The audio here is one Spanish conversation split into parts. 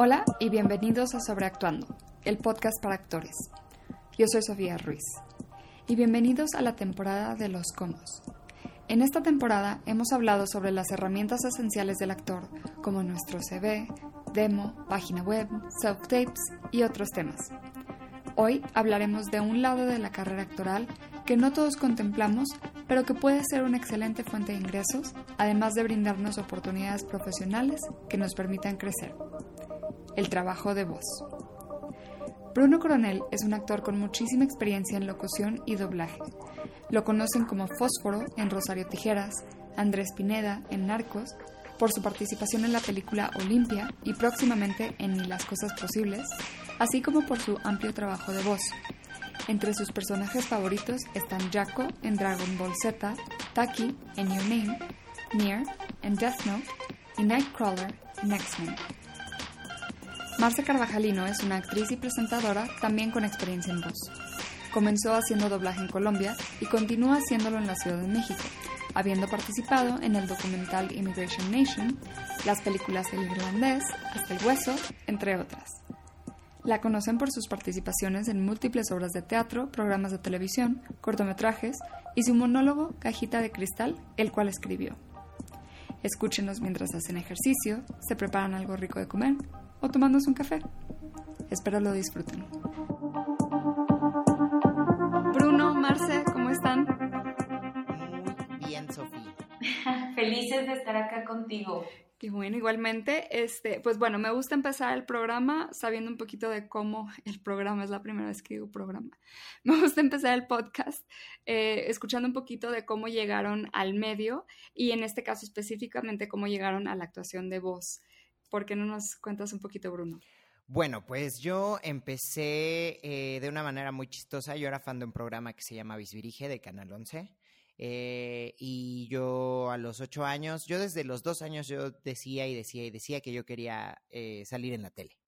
Hola y bienvenidos a Sobreactuando, el podcast para actores. Yo soy Sofía Ruiz. Y bienvenidos a la temporada de los comos. En esta temporada hemos hablado sobre las herramientas esenciales del actor, como nuestro CV, demo, página web, self-tapes y otros temas. Hoy hablaremos de un lado de la carrera actoral que no todos contemplamos, pero que puede ser una excelente fuente de ingresos, además de brindarnos oportunidades profesionales que nos permitan crecer. El trabajo de voz. Bruno Coronel es un actor con muchísima experiencia en locución y doblaje. Lo conocen como Fósforo en Rosario Tijeras, Andrés Pineda en Narcos, por su participación en la película Olimpia y próximamente en Ni las Cosas Posibles, así como por su amplio trabajo de voz. Entre sus personajes favoritos están Jaco en Dragon Ball Z, Taki en Your Name, Nier en Death Note y Nightcrawler en X-Men. Marce Carvajalino es una actriz y presentadora también con experiencia en voz. Comenzó haciendo doblaje en Colombia y continúa haciéndolo en la Ciudad de México, habiendo participado en el documental Immigration Nation, las películas El Irlandés, Hasta el Hueso, entre otras. La conocen por sus participaciones en múltiples obras de teatro, programas de televisión, cortometrajes y su monólogo Cajita de Cristal, el cual escribió. Escúchenos mientras hacen ejercicio, se preparan algo rico de comer o tomándose un café. Espero lo disfruten. Bruno, Marce, ¿cómo están? Muy bien, Sofía. Felices de estar acá contigo. Y bueno, igualmente, este, pues bueno, me gusta empezar el programa sabiendo un poquito de cómo el programa, es la primera vez que digo programa. Me gusta empezar el podcast eh, escuchando un poquito de cómo llegaron al medio y en este caso específicamente cómo llegaron a la actuación de voz. ¿Por qué no nos cuentas un poquito, Bruno? Bueno, pues yo empecé eh, de una manera muy chistosa. Yo era fan de un programa que se llama Visvirige de Canal 11. Eh, y yo a los ocho años, yo desde los dos años yo decía y decía y decía que yo quería eh, salir en la tele.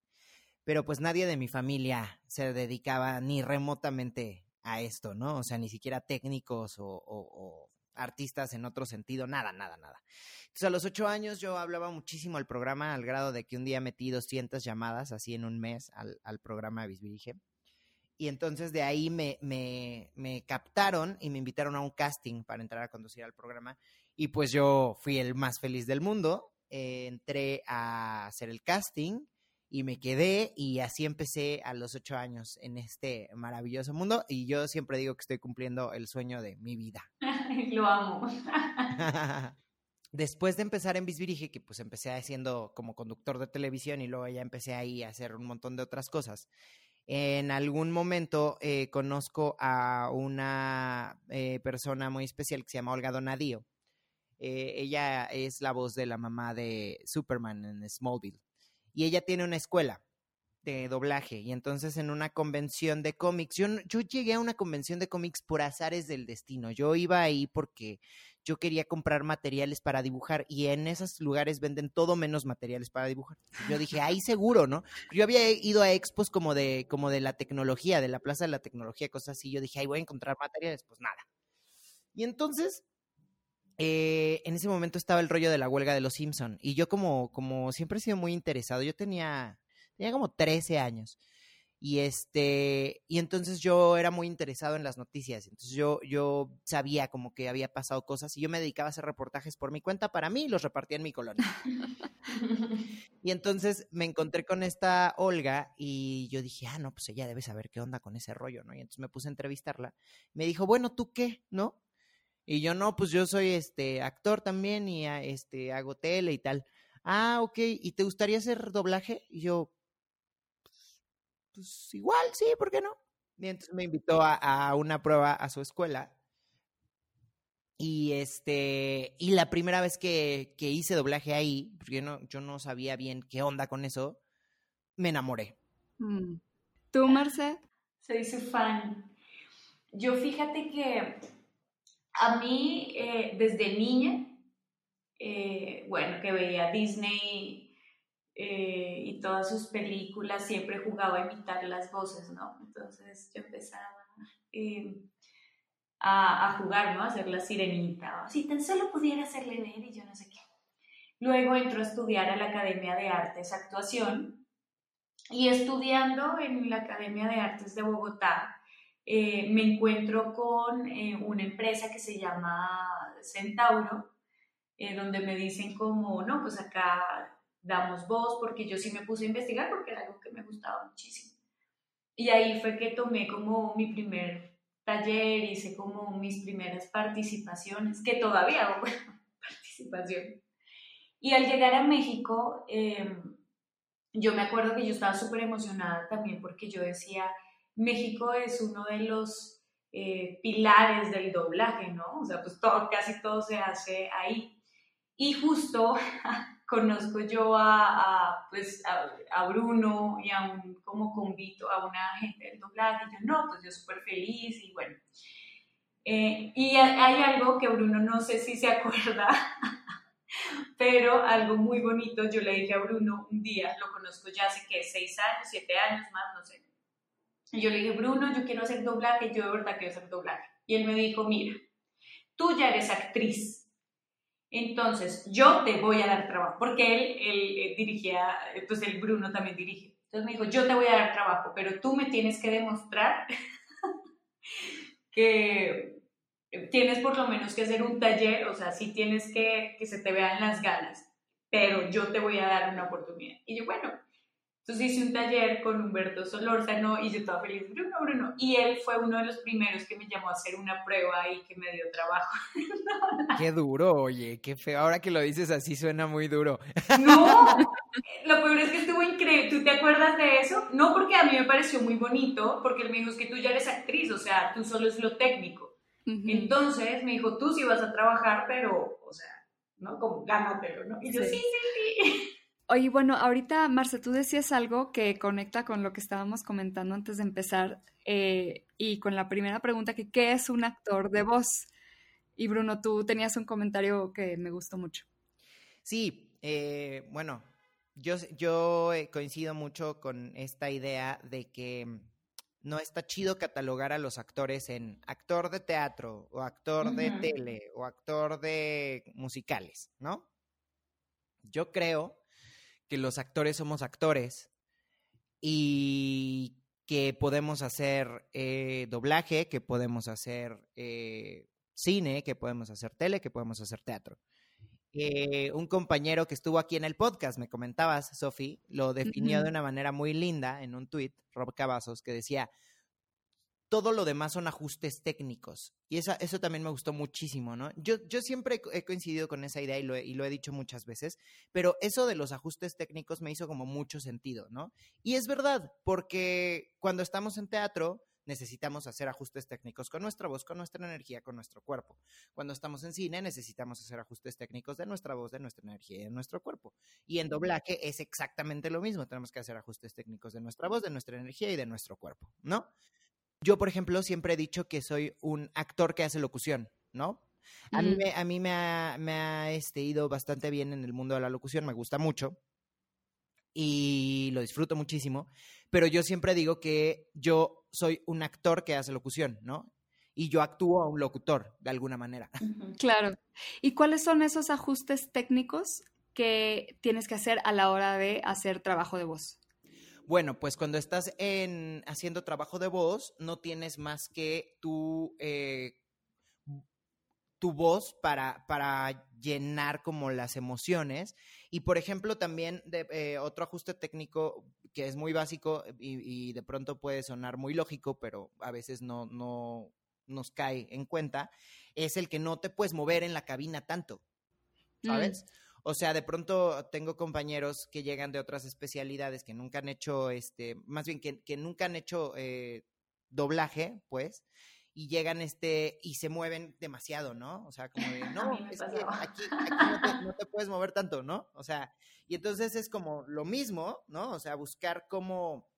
Pero pues nadie de mi familia se dedicaba ni remotamente a esto, ¿no? O sea, ni siquiera técnicos o, o artistas en otro sentido, nada, nada, nada. Entonces a los ocho años yo hablaba muchísimo al programa al grado de que un día metí 200 llamadas así en un mes al, programa de Visvirige. Y entonces de ahí me, me, me, captaron y me invitaron a un casting para entrar a conducir al programa. Y pues yo fui el más feliz del mundo. Eh, entré a hacer el casting y me quedé y así empecé a los ocho años en este maravilloso mundo. Y yo siempre digo que estoy cumpliendo el sueño de mi vida. Lo amo. Después de empezar en Visvirige, que pues empecé haciendo como conductor de televisión y luego ya empecé ahí a hacer un montón de otras cosas en algún momento eh, conozco a una eh, persona muy especial que se llama Olga Donadío. Eh, ella es la voz de la mamá de Superman en Smallville. Y ella tiene una escuela de doblaje. Y entonces en una convención de cómics, yo, llegué a una convención de cómics por azares del destino. Yo iba ahí porque yo quería comprar materiales para dibujar y en esos lugares venden todo menos materiales para dibujar. Yo dije, ahí seguro, ¿no? Yo había ido a expos como de, como de la tecnología, de la Plaza de la Tecnología, cosas así. Yo dije, ahí voy a encontrar materiales, pues nada. Y entonces, eh, en ese momento estaba el rollo de la huelga de los Simpson y yo como, como siempre he sido muy interesado, yo tenía, tenía como 13 años. Y este, y entonces yo era muy interesado en las noticias. Entonces yo, yo sabía como que había pasado cosas y yo me dedicaba a hacer reportajes por mi cuenta para mí y los repartía en mi colonia. y entonces me encontré con esta Olga y yo dije, ah, no, pues ella debe saber qué onda con ese rollo, ¿no? Y entonces me puse a entrevistarla. Me dijo, bueno, ¿tú qué? ¿No? Y yo, no, pues yo soy este actor también y este hago tele y tal. Ah, ok, ¿y te gustaría hacer doblaje? Y yo, pues igual, sí, ¿por qué no? Y entonces me invitó a, a, una prueba a su escuela. Y este, y la primera vez que, que hice doblaje ahí, porque yo no, yo no sabía bien qué onda con eso, me enamoré. Mm. ¿Tú, Marce? Soy su fan. Yo fíjate que a mí, eh, desde niña, eh, bueno, que veía Disney eh, y todas sus películas siempre jugaba a imitar las voces, ¿no? Entonces yo empezaba a, a, jugar, ¿no? A hacer la sirenita, si tan solo pudiera hacerle ver y yo no sé qué. Luego entró a estudiar a la Academia de Artes Actuación Y estudiando en la Academia de Artes de Bogotá, eh, me encuentro con eh, una empresa que se llama Centauro, eh, donde me dicen como, no, pues acá damos voz, porque yo sí me puse a investigar porque era algo que me gustaba muchísimo. Y ahí fue que tomé como mi primer taller, hice como mis primeras participaciones, que todavía hago participación. Y al llegar a México, em, yo me acuerdo que yo estaba súper emocionada también porque yo decía, México es uno de los eh, pilares del doblaje, ¿no? O sea, pues todo, casi todo se hace ahí. Y justo conozco yo a, pues, a, Bruno y a un como convito a una gente del doblaje, y yo no, pues yo súper feliz y bueno. Eh, y hay algo que Bruno no sé si se acuerda, pero algo muy bonito, yo le dije a Bruno un día, lo conozco ya hace que seis años, siete años más, no sé. Y yo le dije, Bruno, yo quiero hacer doblaje, yo de verdad quiero hacer doblaje. Y él me dijo, mira, tú ya eres actriz, entonces yo te voy a dar trabajo, porque él, él, él dirigía, pues el Bruno también dirige. Entonces me dijo, yo te voy a dar trabajo, pero tú me tienes que demostrar que tienes por lo menos que hacer un taller, o sea, sí tienes que que se te vean las ganas, pero yo te voy a dar una oportunidad. Y yo, bueno, entonces hice un taller con Humberto Solórzano y yo estaba feliz, Bruno, Bruno. Y él fue uno de los primeros que me llamó a hacer una prueba y que me dio trabajo. qué duro, oye, qué feo. Ahora que lo dices así suena muy duro. No, lo peor es que estuvo increíble. ¿Tú te acuerdas de eso? No porque a mí me pareció muy bonito, porque él me dijo, es que tú ya eres actriz, o sea, tú solo es lo técnico. Entonces me dijo, tú sí vas a trabajar, pero, o sea, ¿no? Como gánatelo, ¿no? Y yo, sí, sí, sí. Oye, bueno, ahorita, Marce, tú decías algo que conecta con lo que estábamos comentando antes de empezar eh, y con la primera pregunta, que ¿qué es un actor de voz? Y Bruno, tú tenías un comentario que me gustó mucho. Sí, eh, bueno, yo, yo coincido mucho con esta idea de que no está chido catalogar a los actores en actor de teatro o actor de tele o actor de musicales, ¿no? Yo creo que los actores somos actores y que podemos hacer eh, doblaje, que podemos hacer eh, cine, que podemos hacer tele, que podemos hacer teatro. Eh, un compañero que estuvo aquí en el podcast, me comentabas, Sofi, lo definió de una manera muy linda en un tuit, Rob Cavazos, que decía, todo lo demás son ajustes técnicos. Y eso, eso también me gustó muchísimo, ¿no? Yo, yo siempre he coincidido con esa idea y lo, he, y lo he dicho muchas veces, pero eso de los ajustes técnicos me hizo como mucho sentido, ¿no? Y es verdad, porque cuando estamos en teatro necesitamos hacer ajustes técnicos con nuestra voz, con nuestra energía, con nuestro cuerpo. Cuando estamos en cine necesitamos hacer ajustes técnicos de nuestra voz, de nuestra energía y de nuestro cuerpo. Y en doblaje es exactamente lo mismo, tenemos que hacer ajustes técnicos de nuestra voz, de nuestra energía y de nuestro cuerpo, ¿no? Yo, por ejemplo, siempre he dicho que soy un actor que hace locución, ¿no? A mí, me, a mí me ha, me ha este, ido bastante bien en el mundo de la locución, me gusta mucho y lo disfruto muchísimo, pero yo siempre digo que yo soy un actor que hace locución, ¿no? Y yo actúo a un locutor, de alguna manera. Claro. ¿Y cuáles son esos ajustes técnicos que tienes que hacer a la hora de hacer trabajo de voz? Bueno, pues cuando estás en, haciendo trabajo de voz, no tienes más que tu, eh, tu voz para, para llenar como las emociones. Y por ejemplo, también de, eh, otro ajuste técnico que es muy básico y, de pronto puede sonar muy lógico, pero a veces no, no nos cae en cuenta, es el que no te puedes mover en la cabina tanto. ¿Sabes? Mm. O sea, de pronto tengo compañeros que llegan de otras especialidades que nunca han hecho, este, más bien que, que nunca han hecho eh, doblaje, pues, y llegan este y se mueven demasiado, ¿no? O sea, como de, no, es que aquí, aquí no, te, puedes mover tanto, ¿no? O sea, y entonces es como lo mismo, ¿no? O sea, buscar cómo,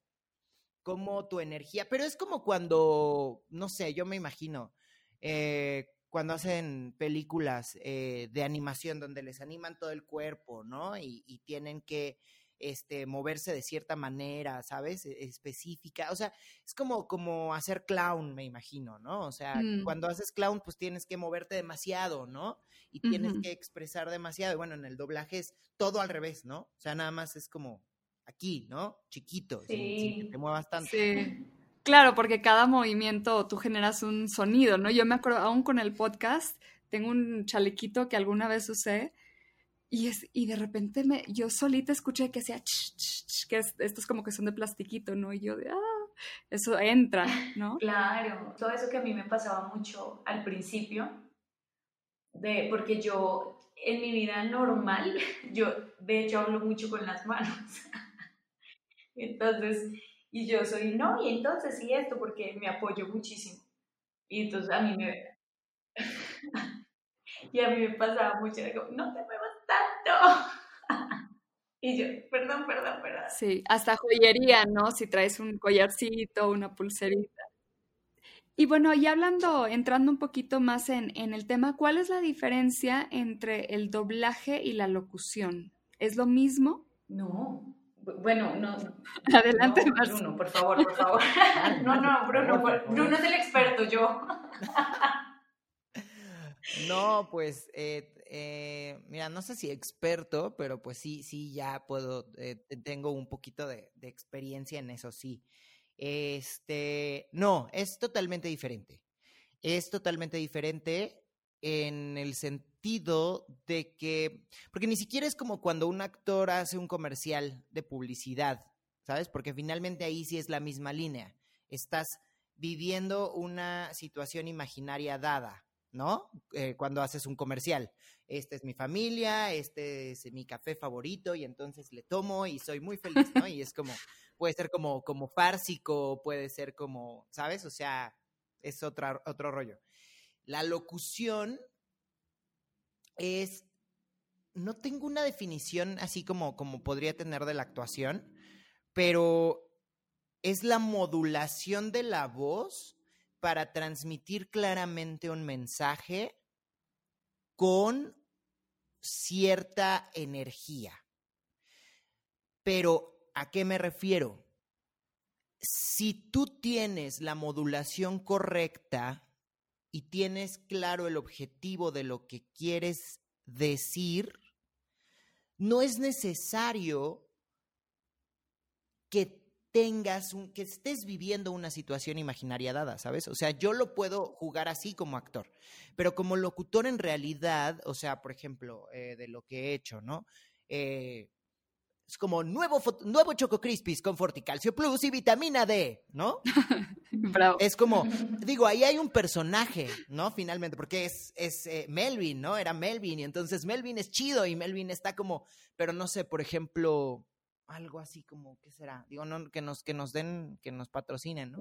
cómo tu energía, pero es como cuando, no sé, yo me imagino, eh, cuando hacen películas eh, de animación donde les animan todo el cuerpo, ¿no? Y, tienen que este, moverse de cierta manera, ¿sabes? E, específica. O sea, es como, como hacer clown, me imagino, ¿no? O sea, mm. cuando haces clown, pues tienes que moverte demasiado, ¿no? Y tienes que expresar demasiado. Y bueno, en el doblaje es todo al revés, ¿no? O sea, nada más es como aquí, ¿no? Chiquito, sin, que te muevas tanto. Sí. Claro, porque cada movimiento tú generas un sonido, ¿no? Yo me acuerdo, aún con el podcast, tengo un chalequito que alguna vez usé y, es, y de repente me, yo solita escuché que hacía que estos como que son de plastiquito, ¿no? Y yo de, ah, eso entra, ¿no? Claro, todo eso que a mí me pasaba mucho al principio, de, porque yo en mi vida normal, yo de hecho hablo mucho con las manos. entonces, y yo soy, no, y entonces, y esto, porque me apoyo muchísimo. Y entonces a mí me... y a mí me pasaba mucho, digo, no te muevas tanto. y yo, perdón, perdón, perdón. Sí, hasta joyería, ¿no? Si traes un collarcito, una pulserita. Y bueno, y hablando, entrando un poquito más en, en, el tema, ¿cuál es la diferencia entre el doblaje y la locución? ¿Es lo mismo? No. Bueno, no. Adelante, Bruno, por favor, por favor. no, no, Bruno, Bruno es el experto, yo. no, pues, eh, eh, mira, no sé si experto, pero pues sí, sí, ya puedo, eh, tengo un poquito de, de experiencia en eso, sí. Este, no, es totalmente diferente. Es totalmente diferente en el sentido de que, porque ni siquiera es como cuando un actor hace un comercial de publicidad, ¿sabes? Porque finalmente ahí sí es la misma línea. Estás viviendo una situación imaginaria dada, ¿no? Eh, cuando haces un comercial. Esta es mi familia, este es mi café favorito y entonces le tomo y soy muy feliz, ¿no? Y es como, puede ser como, como fársico, puede ser como, ¿sabes? O sea, es otra, otro rollo. La locución es, no tengo una definición así como, como podría tener de la actuación, pero es la modulación de la voz para transmitir claramente un mensaje con cierta energía. Pero ¿A qué me refiero? Si tú tienes la modulación correcta y tienes claro el objetivo de lo que quieres decir, no es necesario que tengas un, que estés viviendo una situación imaginaria dada, ¿sabes? O sea, yo lo puedo jugar así como actor, pero como locutor en realidad, o sea, por ejemplo, eh, de lo que he hecho, ¿no? Eh, es como nuevo, nuevo Choco Crispies con Forticalcio Plus y vitamina D, ¿no? Bravo. Es como, digo, ahí hay un personaje, ¿no? Finalmente, porque es, es eh, Melvin, ¿no? Era Melvin y entonces Melvin es chido y Melvin está como, pero no sé, por ejemplo, algo así como, ¿qué será? Digo, no, que nos, que nos den, que nos patrocinen, ¿no?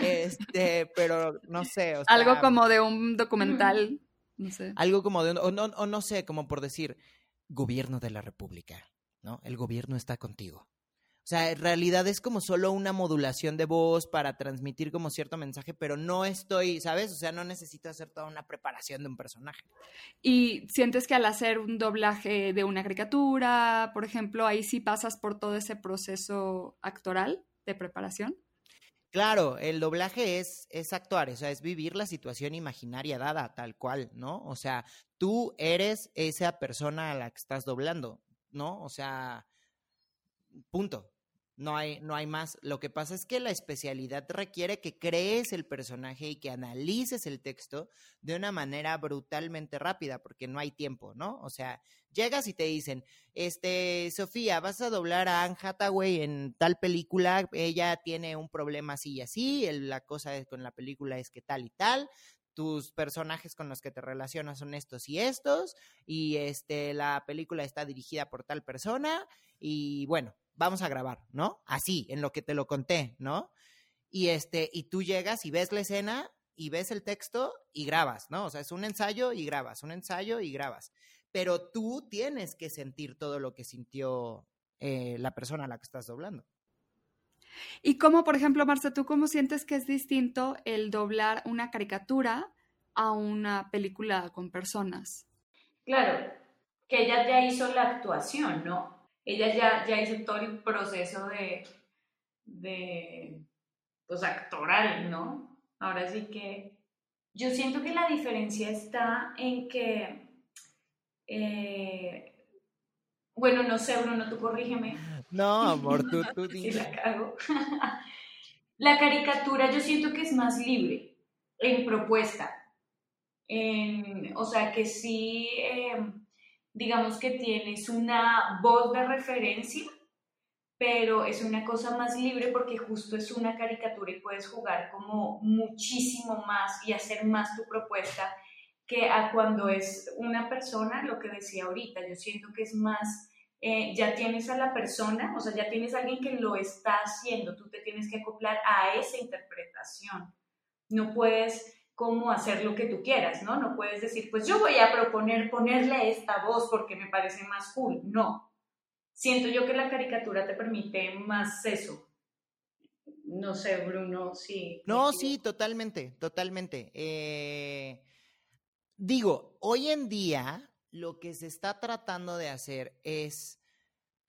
Este, pero no sé. algo como de un documental, no sé. Algo como de, o no, o no sé, como por decir, gobierno de la República. ¿No? El gobierno está contigo. O sea, en realidad es como solo una modulación de voz para transmitir como cierto mensaje, pero no estoy, ¿sabes? O sea, no necesito hacer toda una preparación de un personaje. ¿Y sientes que al hacer un doblaje de una caricatura, por ejemplo, ahí sí pasas por todo ese proceso actoral de preparación? Claro, el doblaje es, es actuar, o sea, es vivir la situación imaginaria dada, tal cual, ¿no? O sea, tú eres esa persona a la que estás doblando. ¿No? O sea, punto. No hay, no hay más. Lo que pasa es que la especialidad requiere que crees el personaje y que analices el texto de una manera brutalmente rápida, porque no hay tiempo, ¿no? O sea, llegas y te dicen, este, Sofía, vas a doblar a Anne Hathaway en tal película, ella tiene un problema así y así, la cosa con la película es que tal y tal, tus personajes con los que te relacionas son estos y estos, y este, la película está dirigida por tal persona, y bueno, vamos a grabar, ¿no? Así, en lo que te lo conté, ¿no? Y este, y tú llegas y ves la escena y ves el texto y grabas, ¿no? O sea, es un ensayo y grabas, un ensayo y grabas. Pero tú tienes que sentir todo lo que sintió eh, la persona a la que estás doblando. Y cómo, por ejemplo, Marta, ¿tú cómo sientes que es distinto el doblar una caricatura a una película con personas? Claro, que ella ya hizo la actuación, ¿no? Ella ya, ya hizo todo el proceso de, de, pues, actoral, ¿no? Ahora sí que yo siento que la diferencia está en que, eh, bueno, no sé, Bruno, tú corrígeme No, amor, tú, tú la cago. la caricatura yo siento que es más libre en propuesta. o sea, que sí, em, digamos que tienes una voz de referencia, pero es una cosa más libre porque justo es una caricatura y puedes jugar como muchísimo más y hacer más tu propuesta que a cuando es una persona, lo que decía ahorita, yo siento que es más, eh, ya tienes a la persona, o sea, ya tienes a alguien que lo está haciendo, tú te tienes que acoplar a esa interpretación. No puedes como hacer lo que tú quieras, ¿no? No puedes decir, pues yo voy a proponer ponerle esta voz porque me parece más cool. No, siento yo que la caricatura te permite más eso. No sé, Bruno, sí. No, sí, totalmente, totalmente. Eh, digo, hoy en día lo que se está tratando de hacer es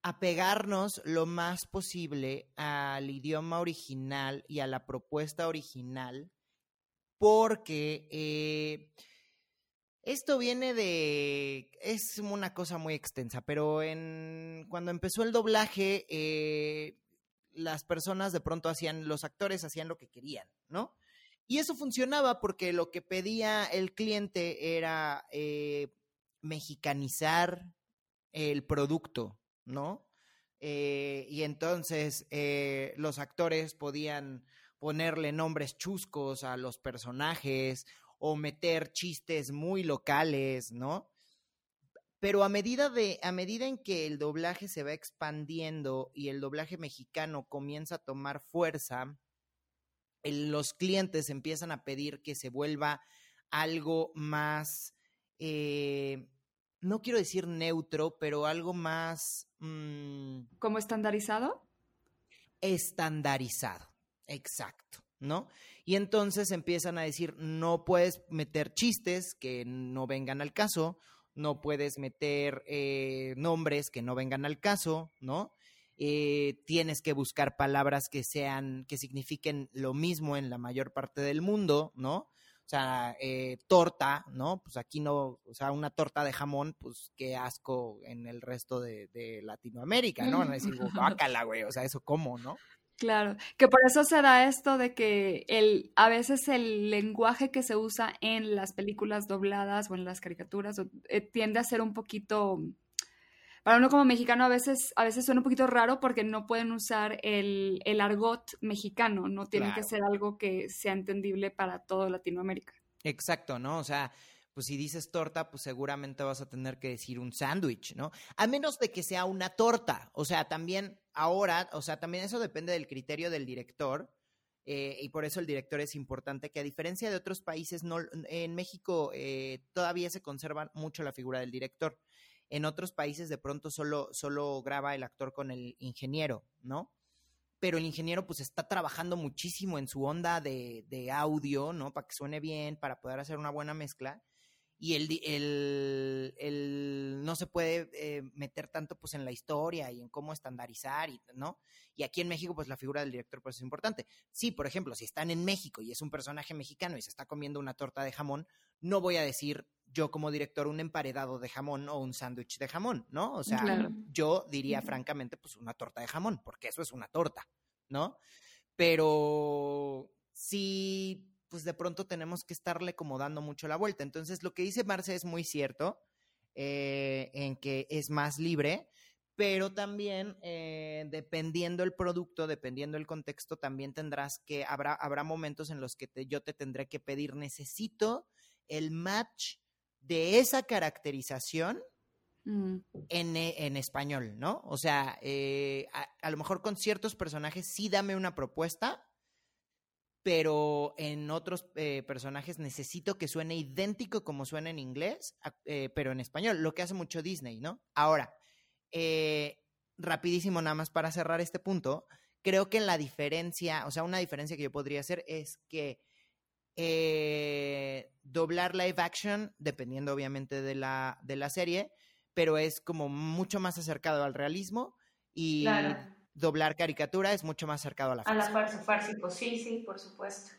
apegarnos lo más posible al idioma original y a la propuesta original, porque eh, esto viene de. Es una cosa muy extensa, pero en cuando empezó el doblaje, eh, las personas de pronto hacían, los actores hacían lo que querían, ¿no? Y eso funcionaba porque lo que pedía el cliente era eh, mexicanizar el producto, ¿no? Eh, y entonces los actores podían ponerle nombres chuscos a los personajes o meter chistes muy locales, ¿no? Pero a medida de, a medida en que el doblaje se va expandiendo y el doblaje mexicano comienza a tomar fuerza, los clientes empiezan a pedir que se vuelva algo más, eh, no quiero decir neutro, pero algo más... Mm, ¿Como estandarizado? Estandarizado, exacto, ¿no? Y entonces empiezan a decir, no puedes meter chistes que no vengan al caso, no puedes meter eh, nombres que no vengan al caso, ¿no? Eh, tienes que buscar palabras que sean, que signifiquen lo mismo en la mayor parte del mundo, ¿no? O sea, eh, torta, ¿no? Pues aquí no, o sea, una torta de jamón, pues qué asco en el resto de, de Latinoamérica, ¿no? Van a decir, guácala, güey, o sea, eso cómo, ¿no? Claro, que por eso se da esto de que el, a veces el lenguaje que se usa en las películas dobladas o en las caricaturas eh, tiende a ser un poquito, para uno como mexicano a veces, a veces suena un poquito raro porque no pueden usar el, el argot mexicano, no tiene que ser algo que sea entendible para todo Latinoamérica. Exacto, ¿no? O sea, pues si dices torta, pues seguramente vas a tener que decir un sándwich, ¿no? A menos de que sea una torta. O sea, también ahora, o sea, también eso depende del criterio del director. Eh, y por eso el director es importante, que a diferencia de otros países, no, en México eh, todavía se conserva mucho la figura del director. En otros países de pronto solo, solo graba el actor con el ingeniero, ¿no? Pero el ingeniero pues está trabajando muchísimo en su onda de, de audio, ¿no? Para que suene bien, para poder hacer una buena mezcla y el, el, el, no se puede eh, meter tanto pues en la historia y en cómo estandarizar, y, ¿no? Y aquí en México pues la figura del director pues es importante. Sí, por ejemplo, si están en México y es un personaje mexicano y se está comiendo una torta de jamón, no voy a decir yo como director un emparedado de jamón o un sándwich de jamón, ¿no? O sea, yo diría francamente pues una torta de jamón, porque eso es una torta, ¿no? Pero si pues de pronto tenemos que estarle como dando mucho la vuelta. Entonces, lo que dice Marce es muy cierto, eh, en que es más libre, pero también eh, dependiendo el producto, dependiendo el contexto, también tendrás que, habrá, habrá momentos en los que yo te tendré que pedir, necesito el match de esa caracterización mm. en, en, español, ¿no? O sea, eh, a, a, lo mejor con ciertos personajes sí dame una propuesta, pero en otros eh, personajes necesito que suene idéntico como suena en inglés, eh, pero en español, lo que hace mucho Disney, ¿no? Ahora, eh, rapidísimo nada más para cerrar este punto, creo que la diferencia, o sea, una diferencia que yo podría hacer es que doblar live action, dependiendo obviamente de la, de la serie, pero es como mucho más acercado al realismo y doblar caricatura es mucho más cercano a la farsa. A la farsa, farsa, sí, sí, por supuesto.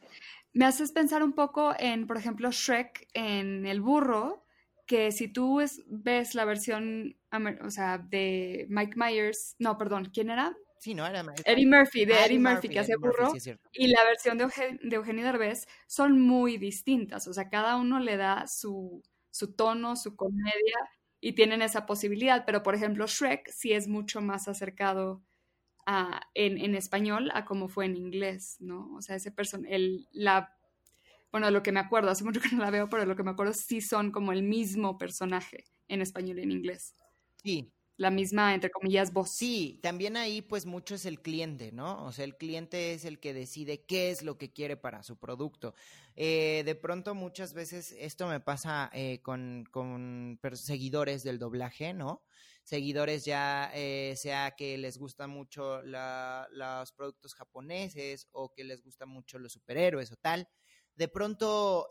Me haces pensar un poco en, por ejemplo, Shrek en El Burro, que si tú ves la versión o sea, de Mike Myers, no, perdón, ¿quién era? Sí, no, era Eddie Murphy, de Eddie, Murphy, que hace burro, y la versión de, de Eugenio Derbez son muy distintas, o sea, cada uno le da su, su tono, su comedia, y tienen esa posibilidad, pero por ejemplo Shrek sí es mucho más acercado a, en, en, español a como fue en inglés, ¿no? O sea, ese person el, la, bueno, lo que me acuerdo, hace mucho que no la veo, pero lo que me acuerdo sí son como el mismo personaje en español y en inglés. Sí, la misma, entre comillas, voz. Sí, también ahí pues mucho es el cliente, ¿no? O sea, el cliente es el que decide qué es lo que quiere para su producto. Eh, de pronto muchas veces esto me pasa eh, con, con seguidores del doblaje, ¿no? Seguidores ya eh, sea que les gusta mucho los productos japoneses o que les gusta mucho los superhéroes o tal. De pronto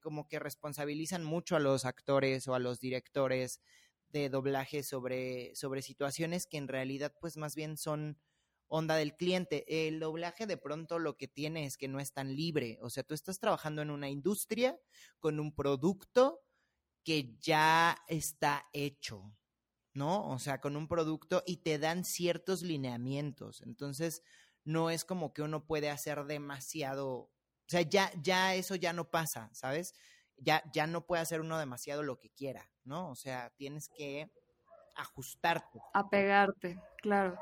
como que responsabilizan mucho a los actores o a los directores de doblaje sobre, sobre situaciones que en realidad pues más bien son onda del cliente. El doblaje de pronto lo que tiene es que no es tan libre, o sea, tú estás trabajando en una industria con un producto que ya está hecho, ¿no? O sea, con un producto y te dan ciertos lineamientos. Entonces, no es como que uno puede hacer demasiado, o sea, ya, ya eso ya no pasa, ¿sabes? Ya, ya no puede hacer uno demasiado lo que quiera. ¿no? O sea, tienes que ajustarte. Apegarte, claro.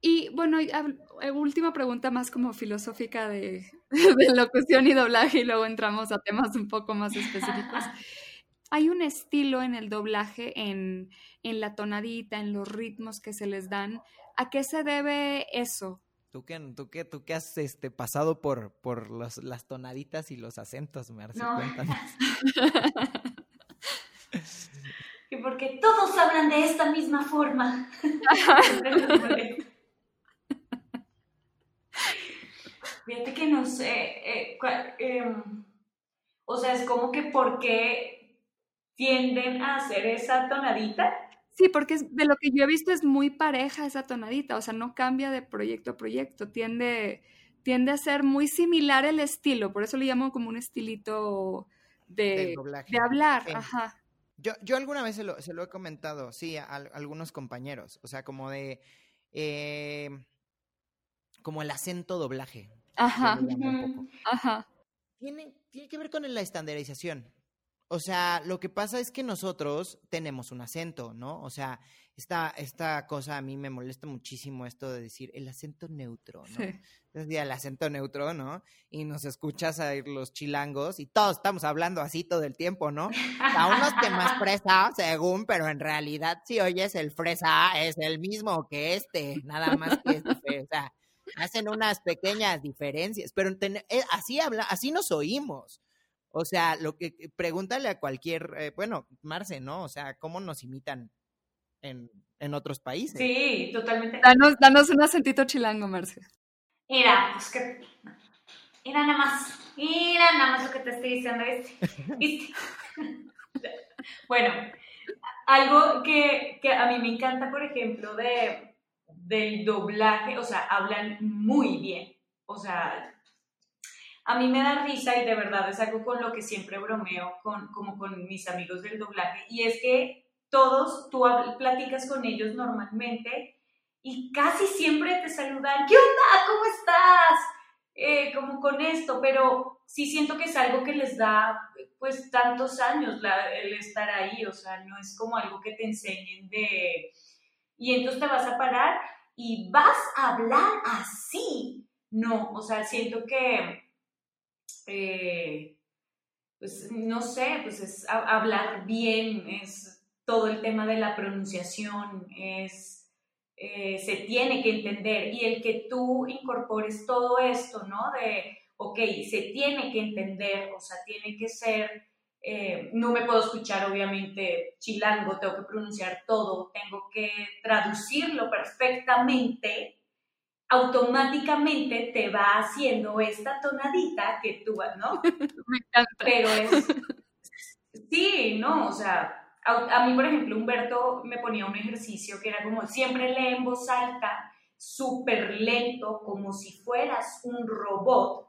Y bueno, eh, última pregunta más como filosófica de, de, locución y doblaje y luego entramos a temas un poco más específicos. Hay un estilo en el doblaje, en, en la tonadita, en los ritmos que se les dan. ¿A qué se debe eso? ¿Tú qué, tú qué, tú qué has este, pasado por, por los, las tonaditas y los acentos, Marci? No. Cuéntanos. que porque todos hablan de esta misma forma. Fíjate que no sé, eh, em, o sea, es como que por qué tienden a hacer esa tonadita. Sí, porque de lo que yo he visto es muy pareja esa tonadita, o sea, no cambia de proyecto a proyecto, tiende, tiende a ser muy similar el estilo, por eso le llamo como un estilito de, de hablar, ajá. Yo, yo alguna vez se lo, se lo he comentado, sí, a, algunos compañeros, o sea, como de, eh, como el acento doblaje. Ajá, ajá. Tiene, tiene que ver con la estandarización. O sea, lo que pasa es que nosotros tenemos un acento, ¿no? O sea, esta, esta cosa a mí me molesta muchísimo esto de decir el acento neutro, ¿no? Sí. Entonces, el acento neutro, ¿no? Y nos escuchas a ir los chilangos y todos estamos hablando así todo el tiempo, ¿no? A unos que más fresa, según, pero en realidad si oyes el fresa es el mismo que este, nada más que este, o sea, hacen unas pequeñas diferencias, pero eh, así habla, así nos oímos. O sea, lo que pregúntale a cualquier, eh, bueno, Marce, ¿no? O sea, ¿cómo nos imitan en, en otros países? Sí, totalmente. Danos, danos un acentito chilango, Marce. Mira, pues que. Mira nada más. Mira nada más lo que te estoy diciendo. ¿Viste? bueno, algo que, que, a mí me encanta, por ejemplo, de, del doblaje, o sea, hablan muy bien. O sea, a mí me da risa y de verdad es algo con lo que siempre bromeo con, como con mis amigos del doblaje y es que todos, tú platicas con ellos normalmente y casi siempre te saludan, ¿qué onda? ¿Cómo estás? Eh, como con esto, pero sí siento que es algo que les da pues tantos años el estar ahí, o sea, no es como algo que te enseñen de... Y entonces te vas a parar y vas a hablar así. No, o sea, siento que eh, pues no sé, pues es hablar bien, es todo el tema de la pronunciación, es, eh, se tiene que entender y el que tú incorpores todo esto, ¿no? De, ok, se tiene que entender, o sea, tiene que ser, eh, no me puedo escuchar obviamente chilango, tengo que pronunciar todo, tengo que traducirlo perfectamente automáticamente te va haciendo esta tonadita que tú, ¿no? Me encanta. Pero es, sí, ¿no? O sea, a, mí, por ejemplo, Humberto me ponía un ejercicio que era como, siempre lee en voz alta, súper lento, como si fueras un robot,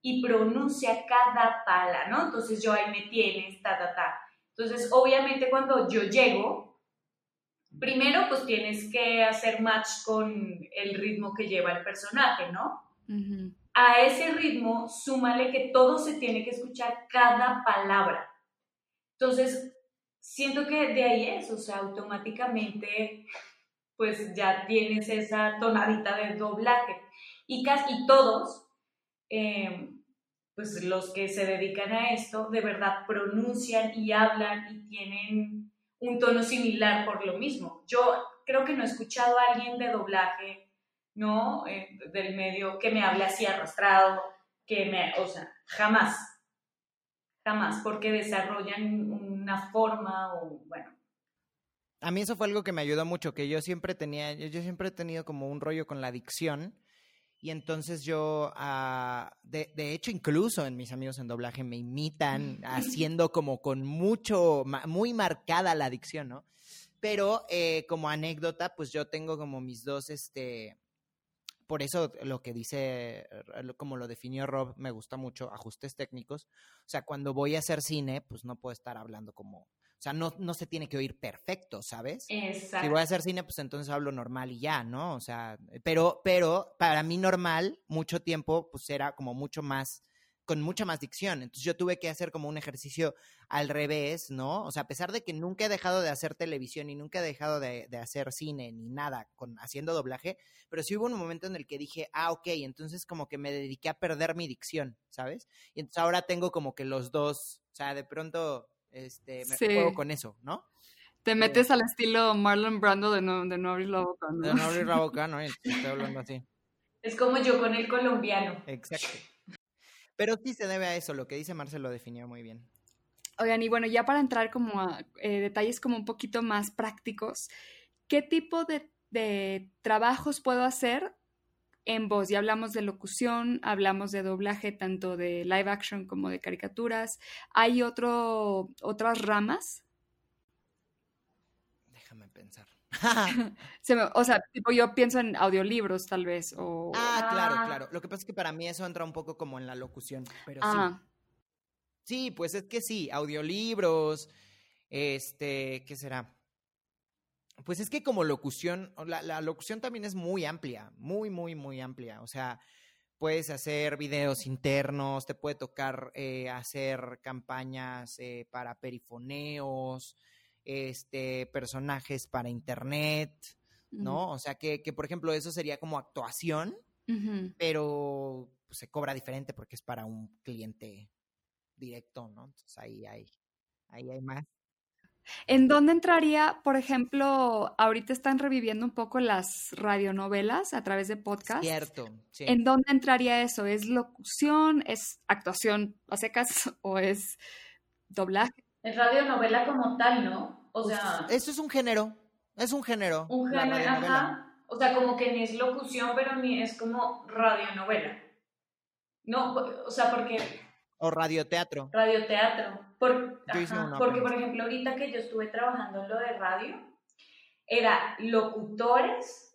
y pronuncia cada pala, ¿no? Entonces yo ahí me tienes, ta, ta, ta. Entonces, obviamente, cuando yo llego, primero pues tienes que hacer match con el ritmo que lleva el personaje, ¿no? A ese ritmo, súmale que todo se tiene que escuchar cada palabra. Entonces, siento que de ahí es, o sea, automáticamente pues ya tienes esa tonadita de doblaje. Y casi todos, em, pues los que se dedican a esto, de verdad pronuncian y hablan y tienen un tono similar por lo mismo. Yo creo que no he escuchado a alguien de doblaje, ¿no? Eh, del medio que me hable así arrastrado, que me, o sea, jamás, jamás, porque desarrollan una forma o, bueno. A mí eso fue algo que me ayudó mucho, que yo siempre tenía, yo siempre he tenido como un rollo con la adicción y entonces yo, ah, de, de, hecho, incluso en mis amigos en doblaje me imitan haciendo como con mucho, muy marcada la adicción, ¿no? Pero eh, como anécdota, pues yo tengo como mis dos, este, por eso lo que dice, como lo definió Rob, me gusta mucho, ajustes técnicos. O sea, cuando voy a hacer cine, pues no puedo estar hablando como o sea, no, no se tiene que oír perfecto, ¿sabes? Exacto. Si voy a hacer cine, pues entonces hablo normal y ya, ¿no? O sea, pero, pero para mí normal, mucho tiempo, pues era como mucho más, con mucha más dicción. Entonces yo tuve que hacer como un ejercicio al revés, ¿no? O sea, a pesar de que nunca he dejado de hacer televisión y nunca he dejado de, de hacer cine ni nada con haciendo doblaje, pero sí hubo un momento en el que dije, ah, ok, entonces como que me dediqué a perder mi dicción, ¿sabes? Y entonces ahora tengo como que los dos, o sea, de pronto este, me juego con eso, ¿no? Te metes al estilo Marlon Brando de no, de no abrir la boca, ¿no? De no abrir la boca, ¿no? Estoy hablando así. Es como yo con el colombiano. Exacto. Pero sí se debe a eso, lo que dice Marcelo definió muy bien. Oigan, y bueno, ya para entrar como a eh, detalles como un poquito más prácticos, ¿qué tipo de, de trabajos puedo hacer en voz. Ya hablamos de locución, hablamos de doblaje tanto de live action como de caricaturas. ¿Hay otro, otras ramas? Déjame pensar. o sea, tipo yo pienso en audiolibros tal vez. O... Ah, claro, ah. claro. Lo que pasa es que para mí eso entra un poco como en la locución, pero sí. Ah. Sí, pues es que sí, audiolibros, este, ¿qué será? Pues es que como locución, la, locución también es muy amplia, muy, muy, muy amplia. O sea, puedes hacer videos internos, te puede tocar eh, hacer campañas eh, para perifoneos, este, personajes para internet, ¿no? O sea, que, que, por ejemplo, eso sería como actuación, pero pues, se cobra diferente porque es para un cliente directo, ¿no? Entonces ahí hay, ahí hay más. ¿En dónde entraría, por ejemplo, ahorita están reviviendo un poco las radionovelas a través de podcast? Cierto, sí. ¿En dónde entraría eso? ¿Es locución, es actuación a secas o es doblaje? Es radionovela como tal, ¿no? O sea... Eso es un género, es un género. Un género, ajá. O sea, como que ni es locución, pero ni es como radionovela. No, o sea, porque o radioteatro. Radioteatro. Por, porque, por ejemplo, ahorita que yo estuve trabajando en lo de radio, era locutores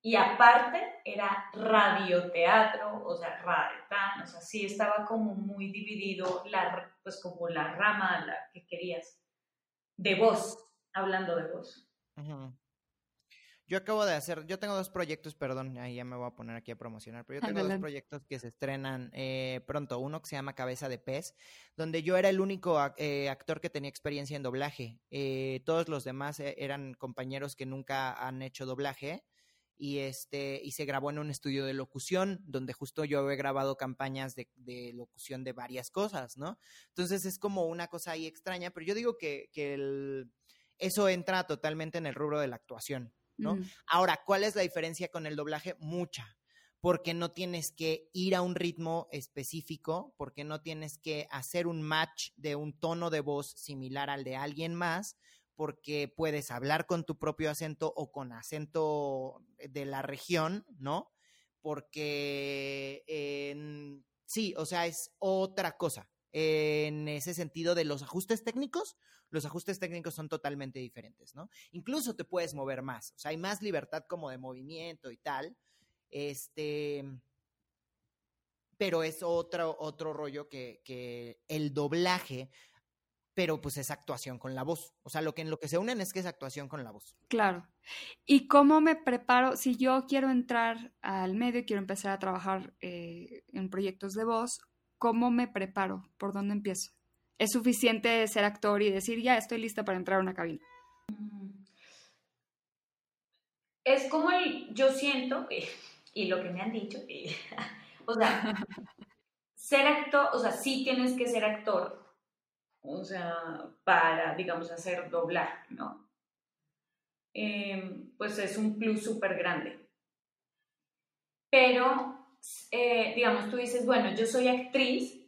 y aparte era radioteatro, o sea, radio, o sea, sí estaba como muy dividido, la, pues como la rama la que querías, de voz, hablando de voz. Yo acabo de hacer, yo tengo dos proyectos, perdón, ahí ya me voy a poner aquí a promocionar, pero yo tengo dos proyectos que se estrenan eh, pronto. Uno que se llama Cabeza de Pez, donde yo era el único eh, actor que tenía experiencia en doblaje. Eh, todos los demás eran compañeros que nunca han hecho doblaje y este y se grabó en un estudio de locución donde justo yo he grabado campañas de, de, locución de varias cosas, ¿no? Entonces es como una cosa ahí extraña, pero yo digo que, que el, eso entra totalmente en el rubro de la actuación. ¿No? Ahora, ¿cuál es la diferencia con el doblaje? Mucha, porque no tienes que ir a un ritmo específico, porque no tienes que hacer un match de un tono de voz similar al de alguien más, porque puedes hablar con tu propio acento o con acento de la región, ¿no? Porque sí, o sea, es otra cosa. En ese sentido de los ajustes técnicos, los ajustes técnicos son totalmente diferentes, ¿no? Incluso te puedes mover más, o sea, hay más libertad como de movimiento y tal, este, pero es otro, otro rollo que, que el doblaje pero pues es actuación con la voz. O sea, lo que en lo que se unen es que es actuación con la voz. Claro. ¿Y cómo me preparo? Si yo quiero entrar al medio quiero empezar a trabajar eh, en proyectos de voz, ¿cómo me preparo? ¿Por dónde empiezo? ¿Es suficiente ser actor y decir, ya estoy lista para entrar a una cabina? Es como el, yo siento, y lo que me han dicho, o sea, ser actor, o sea, sí tienes que ser actor, o sea, para, digamos, hacer doblar, ¿no? Em, pues es un plus súper grande. Pero, eh, digamos, tú dices, bueno, yo soy actriz,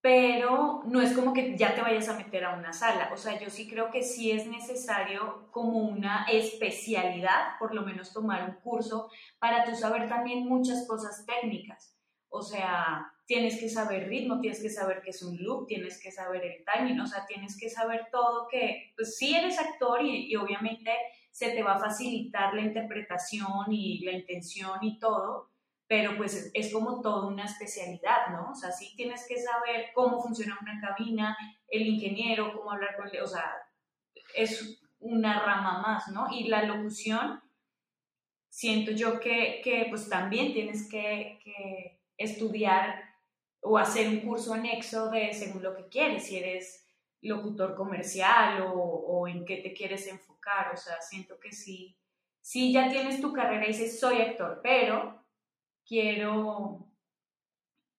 pero no es como que ya te vayas a meter a una sala. O sea, yo sí creo que sí es necesario como una especialidad, por lo menos tomar un curso, para tú saber también muchas cosas técnicas. O sea, tienes que saber ritmo, tienes que saber qué es un loop, tienes que saber el timing, o sea, tienes que saber todo que, pues sí eres actor y, y obviamente se te va a facilitar la interpretación y la intención y todo, pero pues es, como toda una especialidad, ¿no? O sea, sí tienes que saber cómo funciona una cabina, el ingeniero, cómo hablar con él, o sea, es una rama más, ¿no? Y la locución, siento yo que, que pues también tienes que, que, estudiar o hacer un curso anexo de según lo que quieres, si eres locutor comercial o, o en qué te quieres enfocar, o sea, siento que sí, sí ya tienes tu carrera y dices, soy actor, pero quiero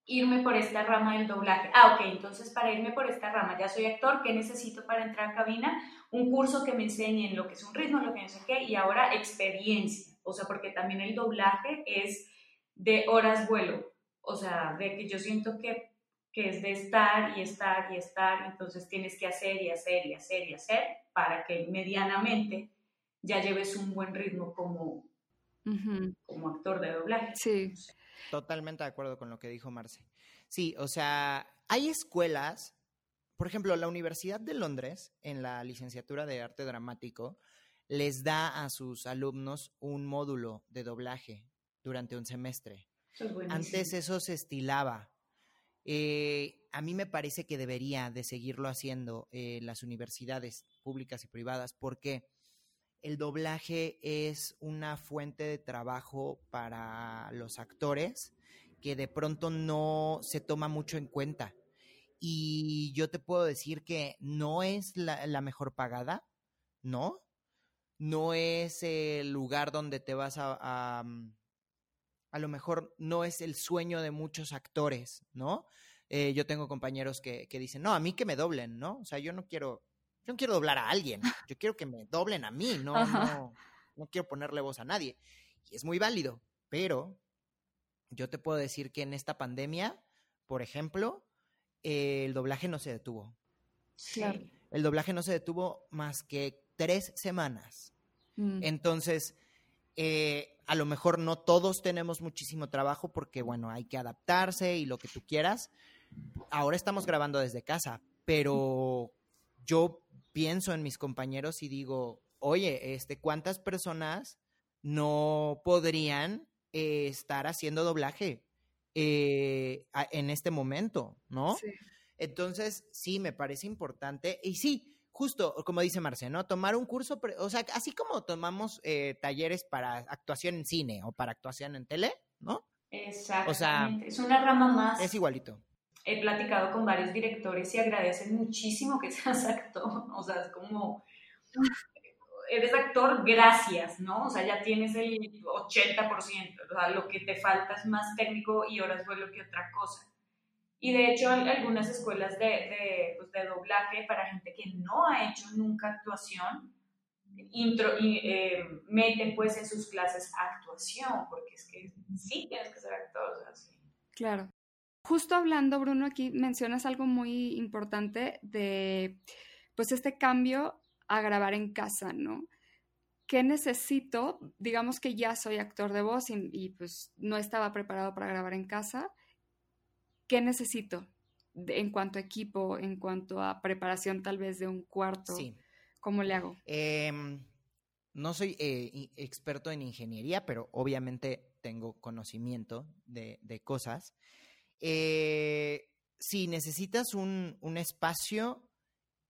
irme por esta rama del doblaje. Ah, ok, entonces para irme por esta rama, ya soy actor, ¿qué necesito para entrar a cabina? Un curso que me enseñe lo que es un ritmo, lo que no sé qué, y ahora experiencia, o sea, porque también el doblaje es de horas vuelo, o sea, de que yo siento que, que es de estar y estar y estar, entonces tienes que hacer y hacer y hacer y hacer para que medianamente ya lleves un buen ritmo como, como actor de doblaje. Sí. Totalmente de acuerdo con lo que dijo Marce. Sí, o sea, hay escuelas, por ejemplo, la Universidad de Londres, en la licenciatura de arte dramático, les da a sus alumnos un módulo de doblaje durante un semestre. Antes eso se estilaba. Eh, a mí me parece que debería de seguirlo haciendo eh, las universidades públicas y privadas porque el doblaje es una fuente de trabajo para los actores que de pronto no se toma mucho en cuenta. Y yo te puedo decir que no es la, mejor pagada, ¿no? No es el lugar donde te vas a, a, mm, lo mejor no es el sueño de muchos actores, ¿no? Eh, yo tengo compañeros que, que, dicen, no, a mí que me doblen, ¿no? O sea, yo no quiero yo no quiero doblar a alguien, yo quiero que me doblen a mí, no, no, no quiero ponerle voz a nadie. Y es muy válido, pero yo te puedo decir que en esta pandemia, por ejemplo, el doblaje no se detuvo. Sí. El doblaje no se detuvo más que tres semanas. Mm. Entonces, eh, a lo mejor no todos tenemos muchísimo trabajo porque, bueno, hay que adaptarse y lo que tú quieras. Ahora estamos grabando desde casa, pero yo pienso en mis compañeros y digo, oye, este, ¿cuántas personas no podrían eh, estar haciendo doblaje eh, en este momento, ¿no? Entonces, sí, me parece importante. Y sí, justo como dice Marce, ¿no? Tomar un curso, o sea, así como tomamos eh, talleres para actuación en cine o para actuación en tele, ¿no? O sea, es una rama más. Es igualito he platicado con varios directores y agradecen muchísimo que seas actor, o sea, es como, eres actor, gracias, ¿no? O sea, ya tienes el 80%, o sea, lo que te falta es más técnico y horas vuelo que otra cosa. Y de hecho, algunas escuelas de, de, pues, de doblaje para gente que no ha hecho nunca actuación, intro, y, eh, meten pues en sus clases actuación, porque es que sí tienes que ser actor, o sea, sí. Claro. Justo hablando, Bruno, aquí mencionas algo muy importante de, pues, este cambio a grabar en casa, ¿no? ¿Qué necesito? Digamos que ya soy actor de voz y, pues no estaba preparado para grabar en casa. ¿Qué necesito en cuanto a equipo, en cuanto a preparación tal vez de un cuarto? Sí. ¿Cómo le hago? Em, no soy eh, experto en ingeniería, pero obviamente tengo conocimiento de, de cosas. Eh, si necesitas un, un espacio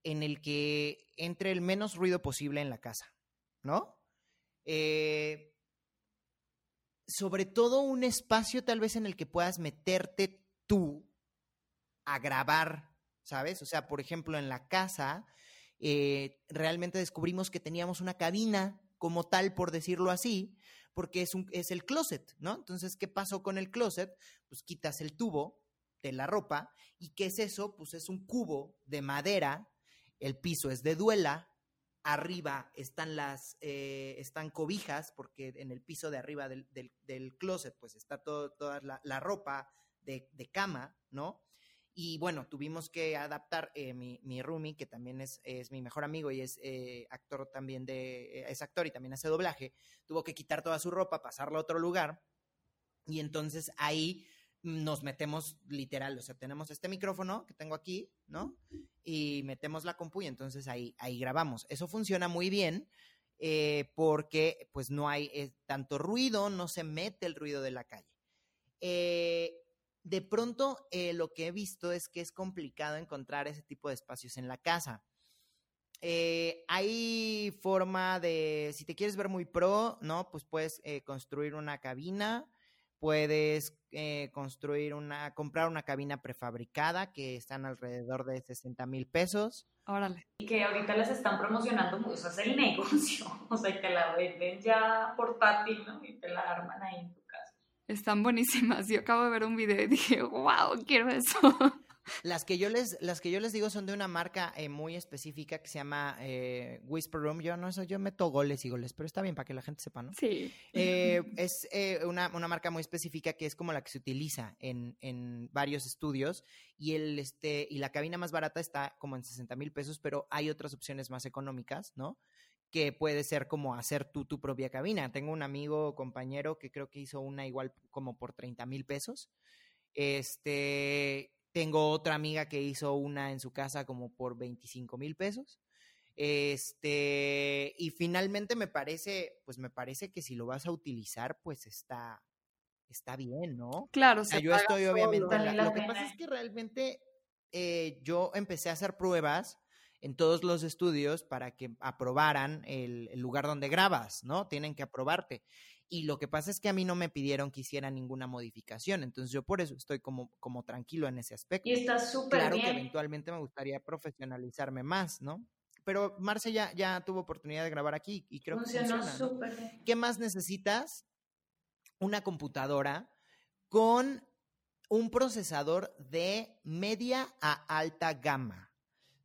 en el que entre el menos ruido posible en la casa, ¿no? Eh, sobre todo un espacio tal vez en el que puedas meterte tú a grabar, ¿sabes? O sea, por ejemplo, en la casa, eh, realmente descubrimos que teníamos una cabina como tal, por decirlo así, porque es, un, es el closet, ¿no? Entonces, ¿qué pasó con el closet? Pues quitas el tubo de la ropa y ¿qué es eso? Pues es un cubo de madera, el piso es de duela, arriba están las, eh, están cobijas, porque en el piso de arriba del, del, closet, pues está todo, toda la, la ropa de, de, cama, ¿no? Y bueno, tuvimos que adaptar eh, mi, mi roomie, que también es, es, mi mejor amigo y es eh, actor también de, es actor y también hace doblaje, tuvo que quitar toda su ropa, pasarla a otro lugar. Y entonces ahí nos metemos literal, o sea, tenemos este micrófono que tengo aquí, ¿no? Y metemos la compu y entonces ahí, ahí grabamos. Eso funciona muy bien eh, porque pues no hay eh, tanto ruido, no se mete el ruido de la calle. Eh, de pronto eh, lo que he visto es que es complicado encontrar ese tipo de espacios en la casa. Eh, hay forma de, si te quieres ver muy pro, ¿no? Pues puedes eh, construir una cabina, puedes eh, construir una, comprar una cabina prefabricada que están alrededor de 60 mil pesos. Órale. Y que ahorita las están promocionando mucho, eso es el negocio, o sea, que la venden ya portátil, ¿no? Y te la arman ahí en tu casa. Están buenísimas. Yo acabo de ver un video y dije, wow, quiero eso. Las que yo les, las que yo les digo son de una marca eh, muy específica que se llama eh, Whisper Room. Yo no sé, yo meto goles y goles, pero está bien para que la gente sepa, ¿no? Sí. Eh, es eh, una, una, marca muy específica que es como la que se utiliza en, en varios estudios y el este y la cabina más barata está como en 60 mil pesos, pero hay otras opciones más económicas, ¿no? Que puede ser como hacer tú tu propia cabina. Tengo un amigo, compañero, que creo que hizo una igual como por 30 mil pesos. Este, tengo otra amiga que hizo una en su casa como por 25 mil pesos. Este, y finalmente me parece, pues me parece que si lo vas a utilizar, pues está, está bien, ¿no? Claro, O sea, se yo estoy solo. obviamente. Vale la- la lo que pasa es que realmente eh, yo empecé a hacer pruebas en todos los estudios para que aprobaran el, el lugar donde grabas, ¿no? Tienen que aprobarte. Y lo que pasa es que a mí no me pidieron que hiciera ninguna modificación, entonces yo por eso estoy como, como tranquilo en ese aspecto. Y está súper Claro que eventualmente me gustaría profesionalizarme más, ¿no? Pero Marce ya, ya tuvo oportunidad de grabar aquí y creo Funcionó que funciona. súper bien. ¿Qué más necesitas? Una computadora con un procesador de media a alta gama.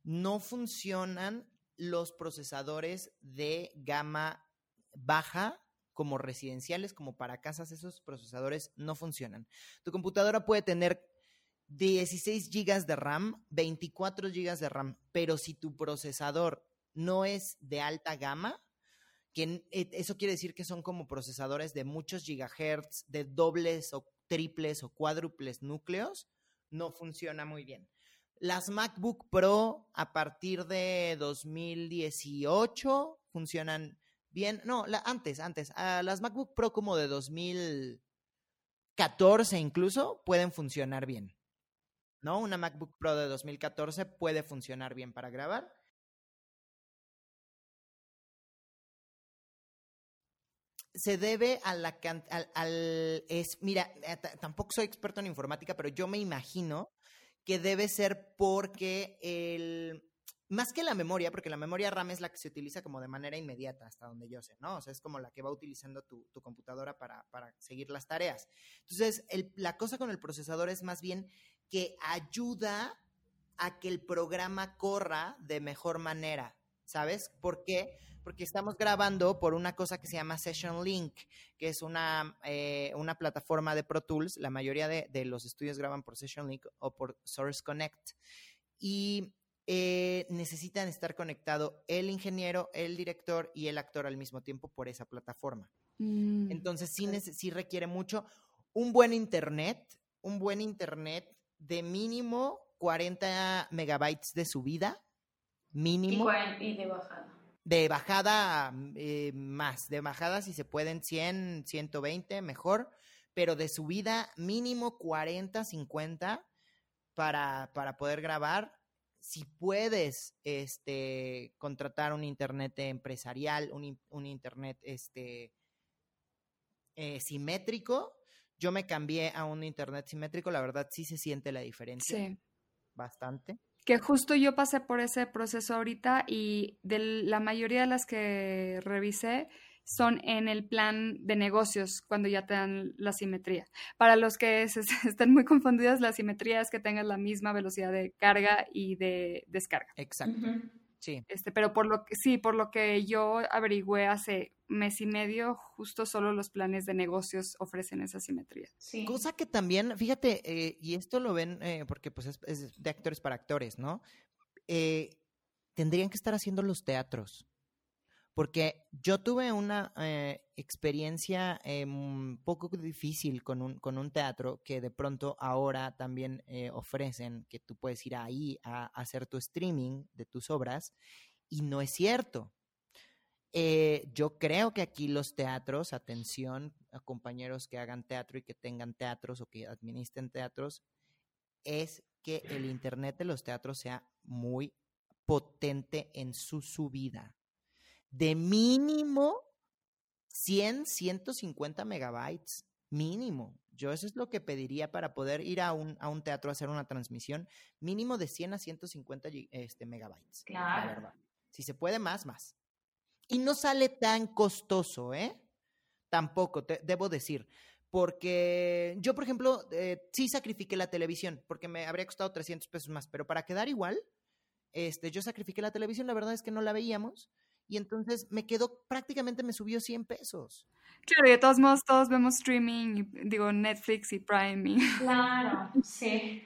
No funcionan los procesadores de gama baja como residenciales, como para casas, esos procesadores no funcionan. Tu computadora puede tener 16 GB de RAM, 24 GB de RAM, pero si tu procesador no es de alta gama, que eh, eso quiere decir que son como procesadores de muchos gigahertz, de dobles o triples o cuádruples núcleos, no funciona muy bien. Las MacBook Pro a partir de 2018 funcionan bien. No, antes, antes. las MacBook Pro como de 2014 incluso pueden funcionar bien. ¿No? Una MacBook Pro de 2014 puede funcionar bien para grabar. se debe a la al, al- es mira eh, tampoco soy experto en informática pero yo me imagino que debe ser porque el más que la memoria porque la memoria RAM es la que se utiliza como de manera inmediata hasta donde yo sé no o sea es como la que va utilizando tu, tu computadora para, para seguir las tareas. Entonces el- la cosa con el procesador es más bien que ayuda a que el programa corra de mejor manera ¿sabes? ¿por qué? porque estamos grabando por una cosa que se llama Session Link, que es una, eh, una plataforma de Pro Tools. La mayoría de, de los estudios graban por Session Link o por Source Connect. Y eh, necesitan estar conectado el ingeniero, el director y el actor al mismo tiempo por esa plataforma. Mm, Entonces sí, sí requiere mucho un buen internet, un buen internet de mínimo 40 megabytes de subida, Y, mínimo. y de bajada. De bajada eh, más, de bajada si se pueden 100, 120, mejor, pero de subida mínimo 40, 50 para, para poder grabar. Si puedes este, contratar un internet empresarial, un, un internet este, eh, simétrico, yo me cambié a un internet simétrico, la verdad sí se siente la diferencia. Sí. Bastante. Que justo yo pasé por ese proceso ahorita y de la mayoría de las que revisé son en el plan de negocios cuando ya te dan la simetría. Para los que se, estén muy confundidos, la simetría es que tengas la misma velocidad de carga y de descarga. Exacto. Sí. Este, pero por lo que sí, por lo que yo averigüé hace mes y medio, justo solo los planes de negocios ofrecen esa simetría. Sí. Cosa que también, fíjate, eh, y esto lo ven eh, porque pues es, es, de actores para actores, ¿no? Eh, tendrían que estar haciendo los teatros. Porque yo tuve una eh, experiencia un poco difícil con un, con un teatro que de pronto ahora también eh, ofrecen que tú puedes ir ahí a, a, hacer tu streaming de tus obras y no es cierto. Eh, yo creo que aquí los teatros, atención a compañeros que hagan teatro y que tengan teatros o que administren teatros, es que el Internet de los teatros sea muy potente en su subida de mínimo 100, 150 megabytes, mínimo. Yo eso es lo que pediría para poder ir a un, a un teatro a hacer una transmisión, mínimo de 100 a 150 este, megabytes. Claro. La verdad. Si se puede más, más. Y no sale tan costoso, ¿eh? Tampoco, te, debo decir. Porque yo, por ejemplo, eh, sí sacrifiqué la televisión, porque me habría costado 300 pesos más, pero para quedar igual, este, yo sacrifiqué la televisión, la verdad es que no la veíamos y entonces me quedó, prácticamente me subió 100 pesos. Claro, y de todos modos todos vemos streaming, digo Netflix y Prime. Y... Claro, sí.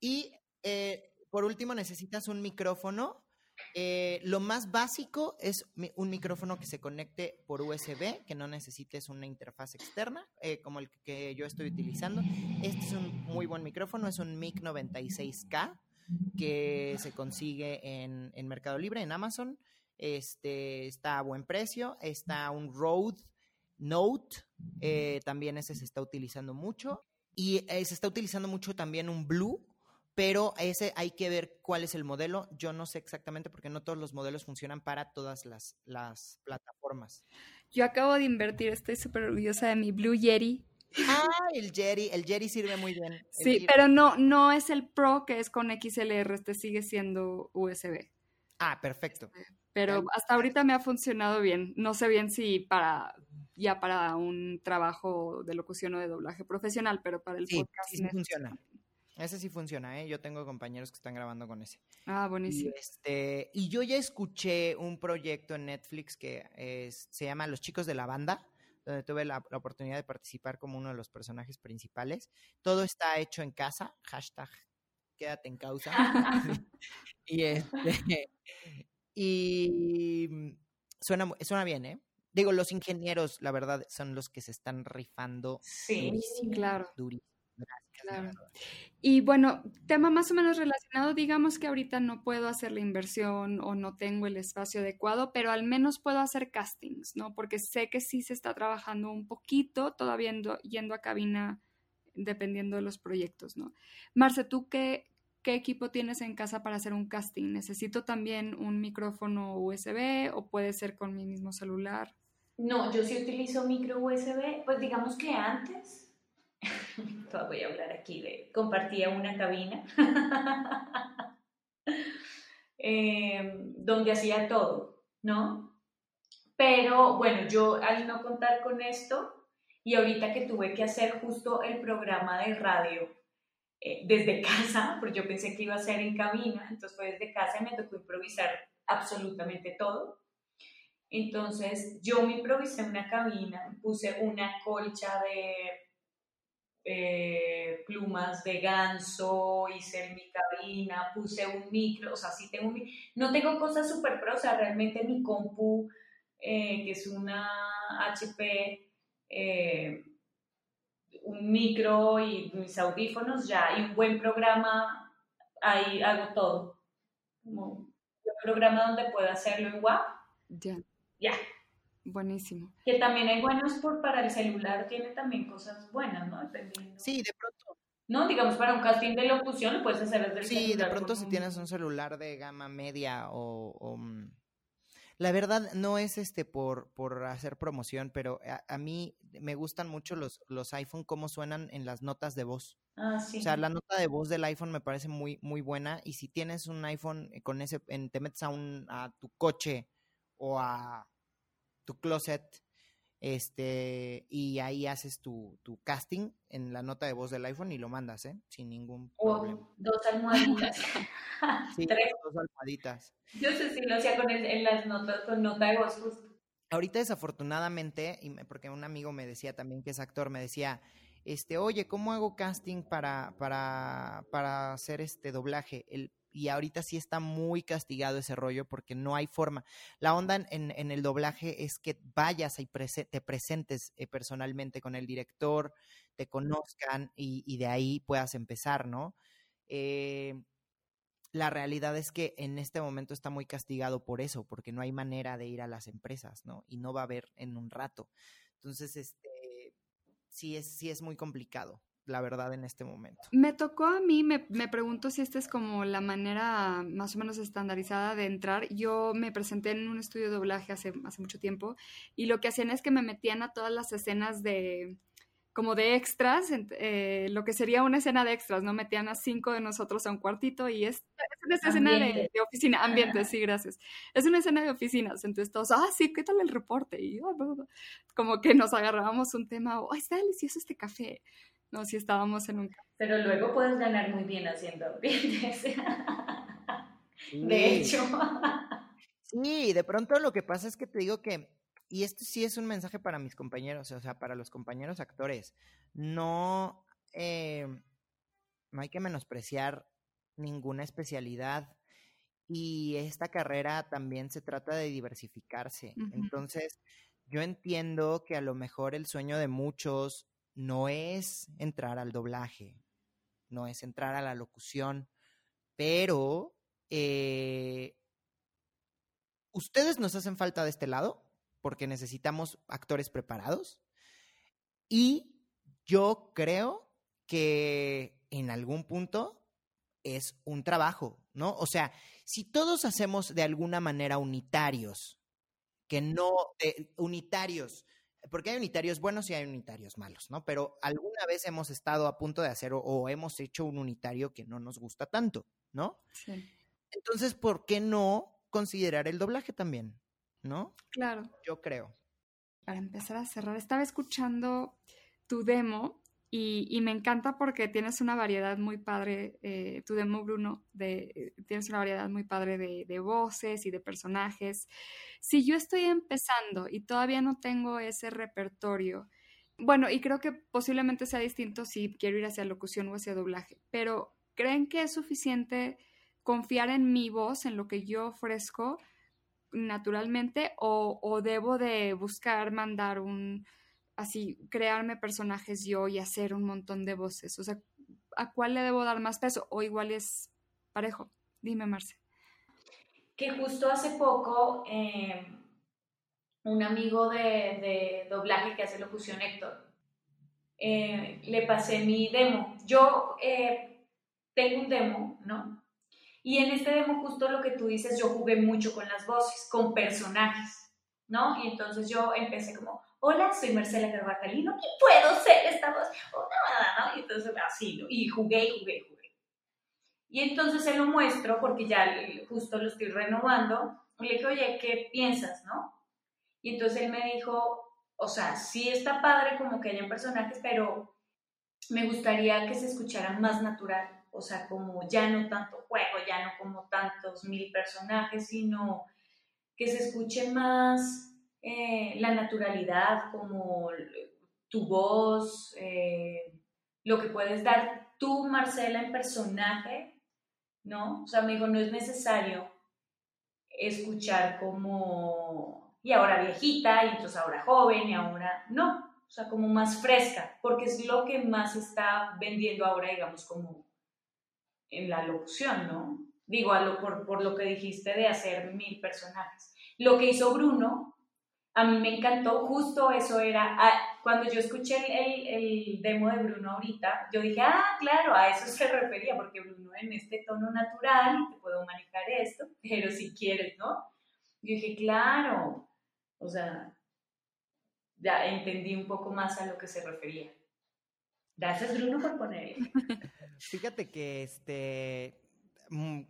y eh, por último necesitas un micrófono. Eh, lo más básico es un micrófono que se conecte por USB, que no necesites una interfaz externa, eh, como el que yo estoy utilizando. Este es un muy buen micrófono, es un MIC 96K que se consigue en, en Mercado Libre, en Amazon. Este está a buen precio. Está un Rode Note, eh, también ese se está utilizando mucho. Y se está utilizando mucho también un Blue, pero ese hay que ver cuál es el modelo. Yo no sé exactamente porque no todos los modelos funcionan para todas las, las plataformas. Yo acabo de invertir, estoy súper orgullosa de mi Blue Yeti. Ah, el Jerry, el Jerry sirve muy bien. El sí, Jerry. pero no, no es el Pro que es con XLR, este sigue siendo USB. Ah, perfecto. Pero hasta ahorita me ha funcionado bien. No sé bien si para ya para un trabajo de locución o de doblaje profesional, pero para el sí, podcast. Sí, sí funciona. Ese sí funciona, ¿eh? Yo tengo compañeros que están grabando con ese. Ah, buenísimo. Y, este, y yo ya escuché un proyecto en Netflix que es, se llama Los Chicos de la Banda, donde tuve la, la, oportunidad de participar como uno de los personajes principales. Todo está hecho en casa, hashtag quédate en causa. y este, y suena, suena bien, ¿eh? Digo, los ingenieros, la verdad, son los que se están rifando. Sí, durísimo, claro. Durísimo. Gracias, claro. Y bueno, tema más o menos relacionado, digamos que ahorita no puedo hacer la inversión o no tengo el espacio adecuado, pero al menos puedo hacer castings, ¿no? Porque sé que sí se está trabajando un poquito, todavía yendo, yendo a cabina dependiendo de los proyectos, ¿no? Marce, ¿tú qué, qué equipo tienes en casa para hacer un casting? ¿Necesito también un micrófono USB o puede ser con mi mismo celular? No, yo sí utilizo micro USB, pues digamos que antes voy a hablar aquí de, compartía una cabina eh, donde hacía todo, ¿no? Pero bueno, yo al no contar con esto y ahorita que tuve que hacer justo el programa de radio eh, desde casa, porque yo pensé que iba a ser en cabina, entonces fue desde casa y me tocó improvisar absolutamente todo. Entonces yo me improvisé una cabina, puse una colcha de eh, plumas de ganso, hice mi cabina, puse un micro, o sea, sí tengo un, no tengo cosas súper pro, o sea, realmente mi compu, eh, que es una HP, eh, un micro y mis audífonos ya, y un buen programa, ahí hago todo. Como un programa donde pueda hacerlo en WAP. Ya. Ya. Buenísimo. Que también hay buenos por para el celular, tiene también cosas buenas, ¿no? Dependiendo. Sí, de pronto, ¿no? Digamos, para un casting de locución lo puedes hacer desde el Sí, de pronto si tienes un celular de gama media o, mm, la verdad no es este por, por hacer promoción, pero a, mí me gustan mucho los, los iPhone, cómo suenan en las notas de voz. Ah, sí. O sea, la nota de voz del iPhone me parece muy, muy buena. Y si tienes un iPhone con ese, en, te metes a un, a tu coche o a tu closet, este, y ahí haces tu, tu, casting en la nota de voz del iPhone y lo mandas, ¿eh? Sin ningún problema. dos almohaditas. sí, Tres. dos almohaditas. Yo sé si lo hacía con en las notas, con nota de voz justo. Ahorita desafortunadamente, y porque un amigo me decía también que es actor, me decía, este, oye, ¿cómo hago casting para, para, para hacer este doblaje? El, y ahorita sí está muy castigado ese rollo porque no hay forma. La onda en, el doblaje es que vayas y te presentes eh, personalmente con el director, te conozcan y, y de ahí puedas empezar, ¿no? Eh, la realidad es que en este momento está muy castigado por eso, porque no hay manera de ir a las empresas, ¿no? Y no va a haber en un rato. Entonces, este, sí es, sí es muy complicado la verdad, en este momento. Me tocó a mí, me, me pregunto si esta es como la manera más o menos estandarizada de entrar. Yo me presenté en un estudio de doblaje hace, hace mucho tiempo y lo que hacían es que me metían a todas las escenas de como de extras, eh, lo que sería una escena de extras, ¿no? Metían a cinco de nosotros a un cuartito y es, una escena de, oficina, ambiente, sí, gracias. Es una escena de oficinas, entonces todos, ah, sí, ¿qué tal el reporte? Y ah, como que nos agarrábamos un tema, oh, está delicioso este café. No, si estábamos en un... Pero luego puedes ganar muy bien haciendo ambientes. De hecho. Sí, de pronto lo que pasa es que te digo que, y esto sí es un mensaje para mis compañeros, o sea, para los compañeros actores, no, eh, no hay que menospreciar ninguna especialidad y esta carrera también se trata de diversificarse. Entonces, yo entiendo que a lo mejor el sueño de muchos no es entrar al doblaje, no es entrar a la locución, pero eh, ustedes nos hacen falta de este lado porque necesitamos actores preparados y yo creo que en algún punto es un trabajo, ¿no? O sea, si todos hacemos de alguna manera unitarios, que no, unitarios, porque hay unitarios buenos y hay unitarios malos, ¿no? Pero alguna vez hemos estado a punto de hacer o, hemos hecho un unitario que no nos gusta tanto, ¿no? Sí. Entonces, ¿por qué no considerar el doblaje también? ¿No? Claro. Yo creo. Para empezar a cerrar, estaba escuchando tu demo y, me encanta porque tienes una variedad muy padre, eh, tu demo, Bruno, de, eh, tienes una variedad muy padre de, voces y de personajes. Si yo estoy empezando y todavía no tengo ese repertorio, bueno, y creo que posiblemente sea distinto si quiero ir hacia locución o hacia doblaje, pero ¿creen que es suficiente confiar en mi voz, en lo que yo ofrezco naturalmente, o debo de buscar mandar un así crearme personajes yo y hacer un montón de voces? O sea, ¿a cuál le debo dar más peso? ¿O igual es parejo? Dime, Marce. Que justo hace poco em, un amigo de, doblaje que hace locución, Héctor, eh, le pasé mi demo. Yo eh, tengo un demo, ¿no? Y en este demo justo lo que tú dices, yo jugué mucho con las voces, con personajes, ¿no? Y entonces yo empecé como, hola, soy Marcela Carvajalino, ¿qué puedo ser esta voz? Oh, no, Y entonces así, ¿no? Y jugué, jugué, jugué. Y entonces se lo muestro porque ya justo lo estoy renovando. Y le dije, oye, ¿qué piensas, no? Y entonces él me dijo, o sea, sí está padre como que hayan personajes, pero me gustaría que se escucharan más natural. O sea, como ya no tanto juego, ya no como tantos mil personajes, sino que se escuche más eh, la naturalidad, como tu voz, eh, lo que puedes dar tú, Marcela, en personaje, ¿no? O sea, me dijo, no es necesario escuchar como, y ahora viejita, y entonces ahora joven, y ahora no, o sea, como más fresca, porque es lo que más está vendiendo ahora, digamos, como en la locución, ¿no? Digo, por, por lo que dijiste de hacer mil personajes. Lo que hizo Bruno a mí me encantó, justo eso era, cuando yo escuché el, el, demo de Bruno ahorita, yo dije, ah, claro, a eso se refería, porque Bruno en este tono natural, te puedo manejar esto, pero si quieres, ¿no? Yo dije, claro, o sea, ya entendí un poco más a lo que se refería. Gracias, Bruno, por ponerlo. Fíjate que este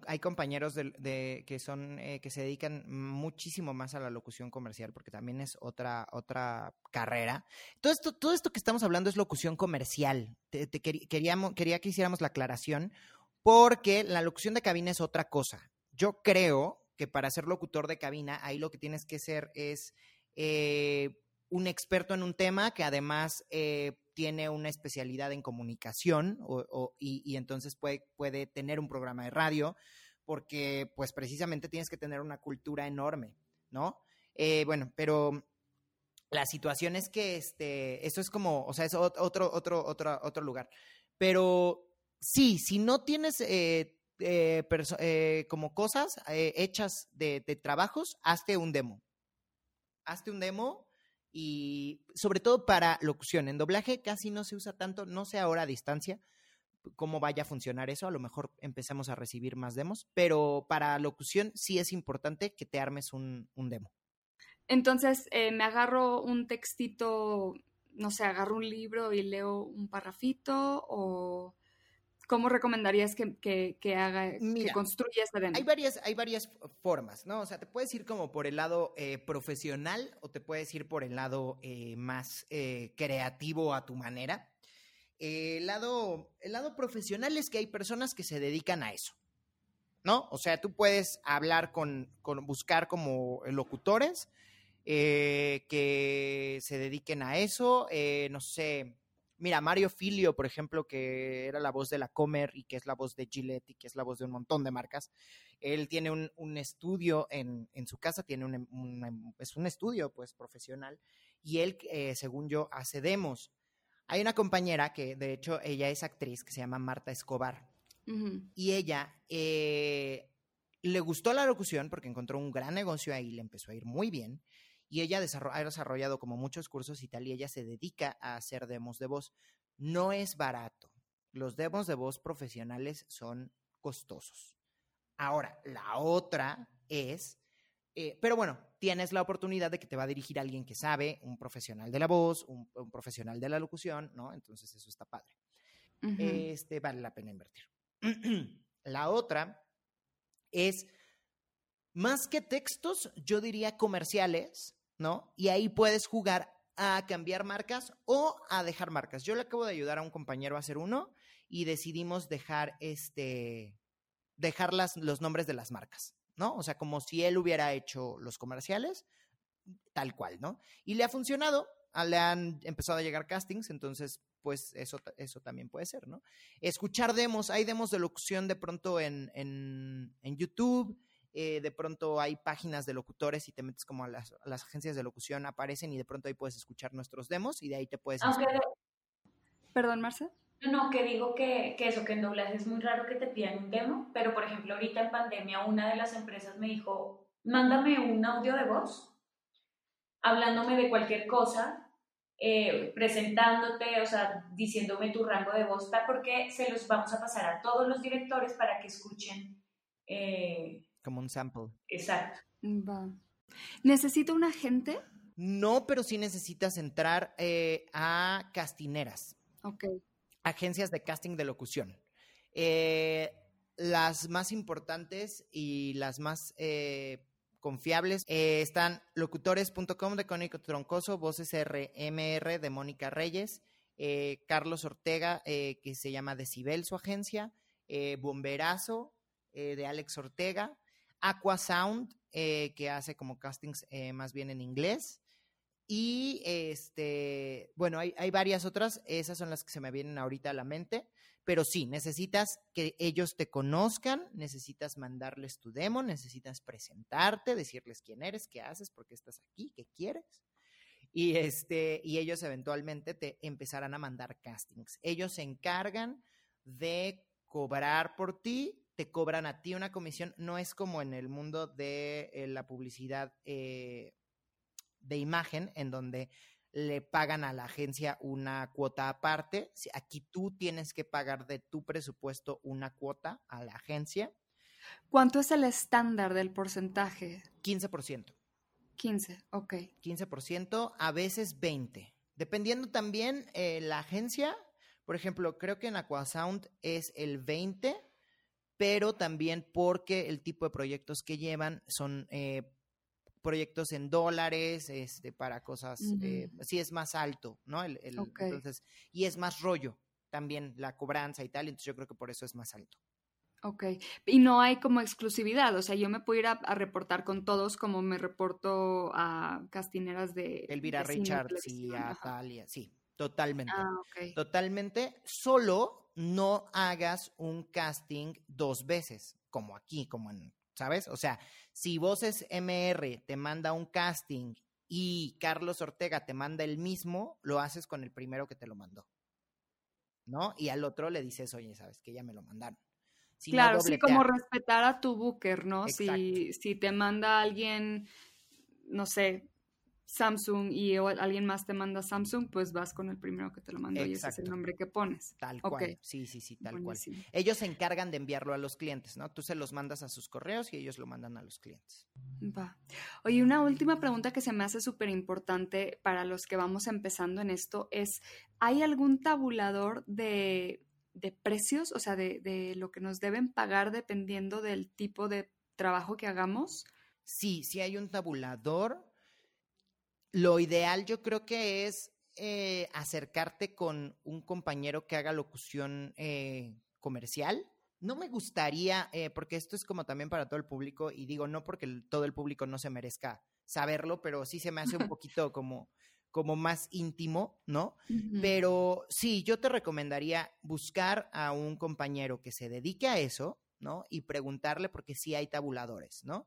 hay compañeros que son eh, que se dedican muchísimo más a la locución comercial porque también es otra otra carrera. Todo esto todo esto que estamos hablando es locución comercial. Te, quería que hiciéramos la aclaración porque la locución de cabina es otra cosa. Yo creo que para ser locutor de cabina ahí lo que tienes que ser es eh, un experto en un tema que además eh, tiene una especialidad en comunicación y, entonces puede, puede tener un programa de radio porque pues precisamente tienes que tener una cultura enorme, ¿no? Eh, bueno, pero la situación es que este, eso es como, o sea, es otro, otro, otro, otro lugar. Pero sí, si no tienes eh, como cosas hechas de, de trabajos, hazte un demo. Hazte un demo y sobre todo para locución. En doblaje casi no se usa tanto, no sé ahora a distancia cómo vaya a funcionar eso, a lo mejor empezamos a recibir más demos, pero para locución sí es importante que te armes un, demo. Entonces, eh, me agarro un textito, no sé, agarro un libro y leo un parrafito o ¿Cómo recomendarías que, que, haga, que construya esta? Hay varias, hay varias formas, ¿no? O sea, te puedes ir como por el lado eh, profesional o te puedes ir por el lado eh, más eh, creativo a tu manera. el, lado, el lado profesional es que hay personas que se dedican a eso, ¿no? O sea, tú puedes hablar con, con buscar como locutores que se dediquen a eso, no sé Mira, Mario Filio, por ejemplo, que era la voz de la Comer y que es la voz de Gillette y que es la voz de un montón de marcas, él tiene un, estudio en, su casa, tiene un, es un estudio pues profesional y él, eh, según yo, hace demos. Hay una compañera que, de hecho, ella es actriz, que se llama Marta Escobar. Y ella eh, le gustó la locución porque encontró un gran negocio ahí, le empezó a ir muy bien y ella ha desarrollado como muchos cursos y tal, y ella se dedica a hacer demos de voz. No es barato. Los demos de voz profesionales son costosos. Ahora, la otra es, eh, pero bueno, tienes la oportunidad de que te va a dirigir alguien que sabe, un profesional de la voz, un, profesional de la locución, ¿no? Entonces eso está padre. Este vale la pena invertir. la otra es más que textos, yo diría comerciales, ¿no? Y ahí puedes jugar a cambiar marcas o a dejar marcas. Yo le acabo de ayudar a un compañero a hacer uno y decidimos dejar este dejar los nombres de las marcas, ¿no? O sea, como si él hubiera hecho los comerciales, tal cual, ¿no? Y le ha funcionado, le han empezado a llegar castings, entonces, pues eso, eso también puede ser, ¿no? Escuchar demos, hay demos de locución de pronto en, en, en YouTube, eh, de pronto hay páginas de locutores y te metes como a las, agencias de locución, aparecen y de pronto ahí puedes escuchar nuestros demos y de ahí te puedes... Perdón, Marce. No, que digo que, que, eso, que en doblaje es muy raro que te pidan un demo, pero por ejemplo ahorita en pandemia una de las empresas me dijo, mándame un audio de voz, hablándome de cualquier cosa, eh, presentándote, o sea, diciéndome tu rango de voz, porque se los vamos a pasar a todos los directores para que escuchen eh, como un sample. Exacto. Va. ¿Necesito un agente? No, pero sí necesitas entrar eh, a castineras. Ok. Agencias de casting de locución. Eh, las más importantes y las más eh, confiables están locutores.com de Cónico Troncoso, Voces RMR de Mónica Reyes, Carlos Ortega, que se llama Decibel su agencia, Bomberazo de Alex Ortega, Aqua Sound, eh, que hace como castings eh, más bien en inglés. Y este, bueno, hay, hay, varias otras, esas son las que se me vienen ahorita a la mente, pero sí, necesitas que ellos te conozcan, necesitas mandarles tu demo, necesitas presentarte, decirles quién eres, qué haces, por qué estás aquí, qué quieres. Y, este, y ellos eventualmente te empezarán a mandar castings. Ellos se encargan de cobrar por ti te cobran a ti una comisión. No es como en el mundo de eh, la publicidad eh, de imagen, en donde le pagan a la agencia una cuota aparte. Aquí tú tienes que pagar de tu presupuesto una cuota a la agencia. ¿Cuánto es el estándar del porcentaje? 15%. 15, ok. 15%, a veces 20. Dependiendo también eh, la agencia, por ejemplo, creo que en Aquasound es el 20, pero también porque el tipo de proyectos que llevan son eh, proyectos en dólares, este, para cosas, eh, sí es más alto, ¿no? El, Entonces, y es más rollo también la cobranza y tal, entonces yo creo que por eso es más alto. Ok, y no hay como exclusividad, o sea, yo me puedo ir a, reportar con todos como me reporto a castineras de... Elvira Richards y a Talia, sí, totalmente. Ah, Totalmente, solo no hagas un casting dos veces, como aquí, como en, ¿sabes? O sea, si Voces MR te manda un casting y Carlos Ortega te manda el mismo, lo haces con el primero que te lo mandó. ¿No? Y al otro le dices, oye, sabes que ya me lo mandaron claro, sí, como respetar a tu booker, ¿no? Si, si te manda alguien, no sé, Samsung y alguien más te manda Samsung, pues vas con el primero que te lo mandó y ese es el nombre que pones. Tal cual. Sí, sí, sí, tal cual. Ellos se encargan de enviarlo a los clientes, ¿no? Tú se los mandas a sus correos y ellos lo mandan a los clientes. Va. Oye, una última pregunta que se me hace súper importante para los que vamos empezando en esto es, ¿hay algún tabulador de de precios, o sea, de, lo que nos deben pagar dependiendo del tipo de trabajo que hagamos? Sí, sí hay un tabulador. Lo ideal yo creo que es eh, acercarte con un compañero que haga locución eh, comercial. No me gustaría, eh, porque esto es como también para todo el público, y digo, no porque todo el público no se merezca saberlo, pero sí se me hace un poquito como como más íntimo, ¿no? Pero sí, yo te recomendaría buscar a un compañero que se dedique a eso, ¿no? Y preguntarle porque sí hay tabuladores, ¿no?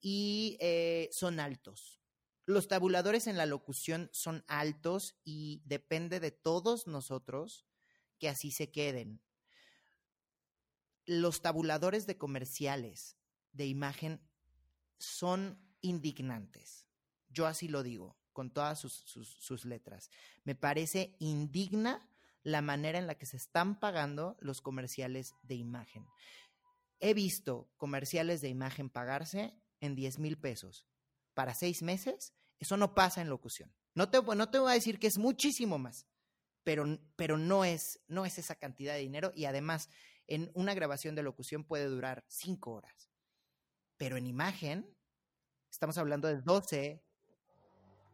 Y eh, son altos. Los tabuladores en la locución son altos y depende de todos nosotros que así se queden. Los tabuladores de comerciales de imagen son indignantes. Yo así lo digo con todas sus, letras. Me parece indigna la manera en la que se están pagando los comerciales de imagen. He visto comerciales de imagen pagarse en 10 mil pesos para seis meses. Eso no pasa en locución. No te, no te voy a decir que es muchísimo más, pero, pero no, es, no es esa cantidad de dinero y además en una grabación de locución puede durar cinco horas. Pero en imagen estamos hablando de 12,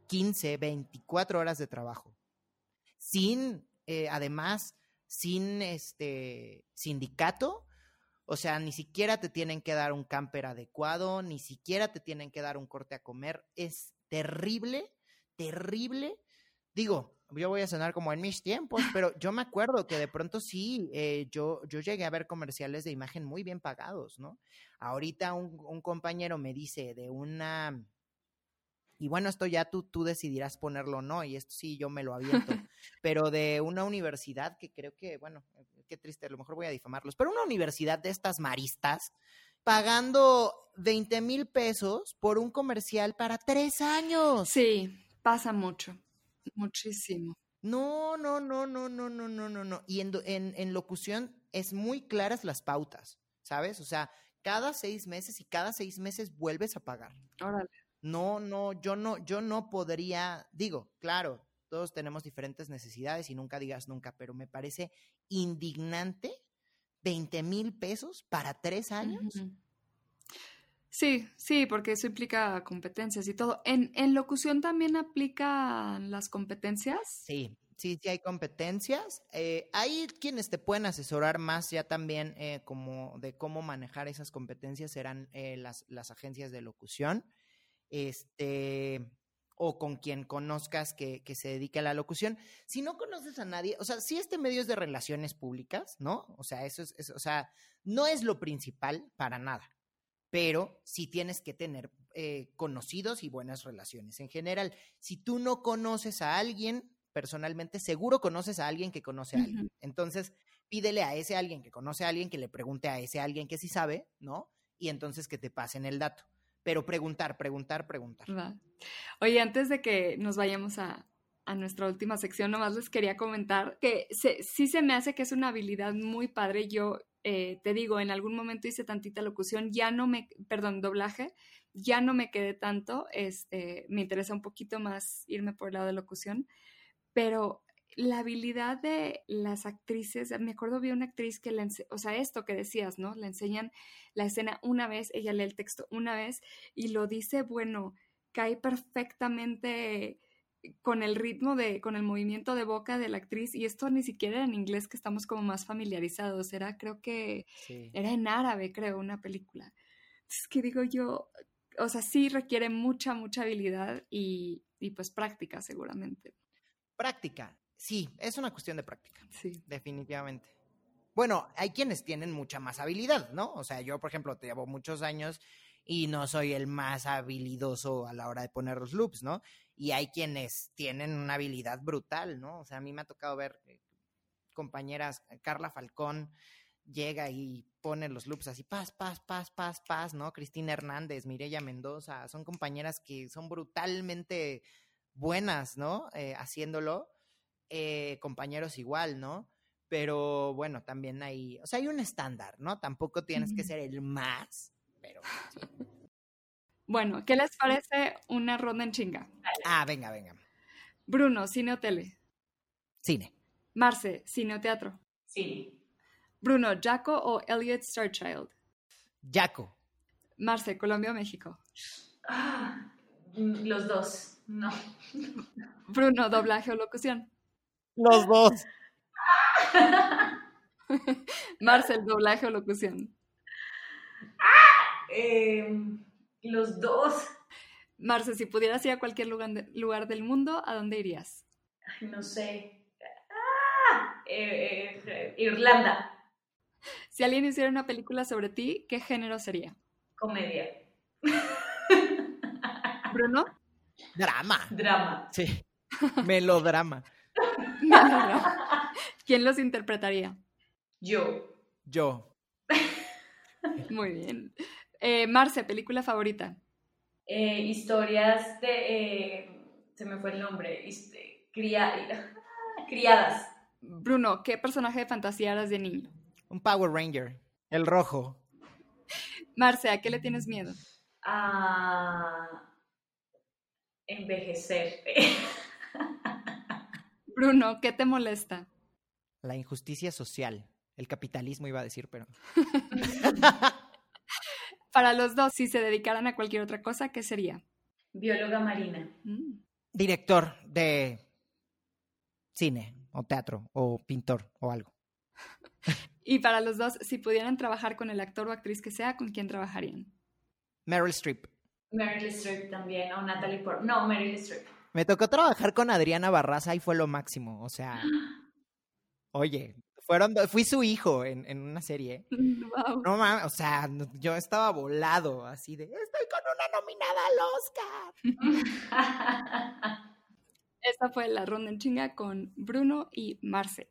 15, 24 horas de trabajo. Sin, eh, además, sin este sindicato, o sea, ni siquiera te tienen que dar un camper adecuado, ni siquiera te tienen que dar un corte a comer. Es terrible, terrible. Digo, yo voy a sonar como en mis tiempos, pero yo me acuerdo que de pronto sí, eh, yo, yo llegué a ver comerciales de imagen muy bien pagados, ¿no? Ahorita un compañero me dice de una y bueno, esto ya tú, tú decidirás ponerlo o no, y esto sí yo me lo aviento, pero de una universidad que creo que, bueno, qué triste, a lo mejor voy a difamarlos, pero una universidad de estas maristas, pagando 20 mil pesos por un comercial para tres años. Sí, pasa mucho, muchísimo. No, no, no, no, no, no, no, no, no. Y en, en, en locución es muy claras las pautas, ¿sabes? O sea, cada seis meses y cada seis meses vuelves a pagar. Órale. No, no, yo no, yo no podría, digo, claro, todos tenemos diferentes necesidades y nunca digas nunca, pero me parece indignante 20 mil pesos para tres años. Sí, sí, porque eso implica competencias y todo. ¿En, en locución también aplican las competencias? Sí, sí, sí hay competencias. Eh, hay quienes te pueden asesorar más ya también eh, como de cómo manejar esas competencias, serán eh, las, las agencias de locución este, o con quien conozcas que, se dedique a la locución. Si no conoces a nadie, o sea, si este medio es de relaciones públicas, ¿no? O sea, eso es, o sea, no es lo principal para nada, pero sí tienes que tener eh, conocidos y buenas relaciones. En general, si tú no conoces a alguien personalmente, seguro conoces a alguien que conoce a alguien. Entonces, pídele a ese alguien que conoce a alguien que le pregunte a ese alguien que sí sabe, ¿no? Y entonces que te pasen el dato pero preguntar, preguntar, preguntar. Oye, antes de que nos vayamos a, a nuestra última sección, nomás les quería comentar que sí se me hace que es una habilidad muy padre. Yo eh, te digo, en algún momento hice tantita locución, ya no me, perdón, doblaje, ya no me quedé tanto, este, me interesa un poquito más irme por el lado de locución, pero la habilidad de las actrices, me acuerdo vi una actriz que le, o sea, esto que decías, ¿no? Le enseñan la escena una vez, ella lee el texto una vez y lo dice, bueno, cae perfectamente con el ritmo de, con el movimiento de boca de la actriz, y esto ni siquiera era en inglés que estamos como más familiarizados, era creo que era en árabe, creo, una película. Es que digo yo, o sea, sí requiere mucha, mucha habilidad y, y pues práctica seguramente. Práctica, sí, es una cuestión de práctica. Sí. Definitivamente. Bueno, hay quienes tienen mucha más habilidad, ¿no? O sea, yo, por ejemplo, te llevo muchos años y no soy el más habilidoso a la hora de poner los loops, ¿no? Y hay quienes tienen una habilidad brutal, ¿no? O sea, a mí me ha tocado ver eh, compañeras, eh, Carla Falcón llega y pone los loops así, paz, paz, paz, paz, paz, ¿no? Cristina Hernández, Mireya Mendoza, son compañeras que son brutalmente buenas, ¿no? Eh, haciéndolo, compañeros igual, ¿no? Pero bueno, también hay, o sea, hay un estándar, ¿no? Tampoco tienes que ser el más, pero... Bueno, ¿qué les parece una ronda en chinga? Ah, venga, venga. Bruno, ¿cine o tele? Cine. Marce, ¿cine o teatro? Cine. Bruno, ¿Jaco o Elliot Starchild? Jaco. Marce, ¿Colombia o México? Ah, los dos, no. Bruno, ¿doblaje o locución? Los dos. Marcel, ¿doblaje o locución? Eh, los dos. Marce, si pudieras ir a cualquier lugar, lugar del mundo, ¿a dónde irías? no sé. Ah, eh, eh, Irlanda. Si alguien hiciera una película sobre ti, ¿qué género sería? Comedia. ¿Bruno? Drama. Drama. Sí. Melodrama. ¿Quién los interpretaría? Yo. Yo. Muy bien. Eh, Marce, película favorita. Eh, historias de. Eh, se me fue el nombre. Este, criadas. Bruno, ¿qué personaje de fantasía eras de niño? Un Power Ranger. El rojo. Marce, ¿a qué le tienes miedo? A envejecer. Bruno, ¿qué te molesta? La injusticia social. El capitalismo iba a decir, pero. Para los dos, si se dedicaran a cualquier otra cosa, ¿qué sería? Bióloga marina. Mm. Director de cine o teatro o pintor o algo. y para los dos, si pudieran trabajar con el actor o actriz que sea, ¿con quién trabajarían? Meryl Streep. Meryl Streep también, o Natalie Portman. No, Meryl Streep. Me tocó trabajar con Adriana Barraza y fue lo máximo. O sea, oye, fueron, fui su hijo en, en una serie. No mames, o sea, yo estaba volado, así de, estoy con una nominada al Oscar. Esta fue la ronda en chinga con Bruno y Marce.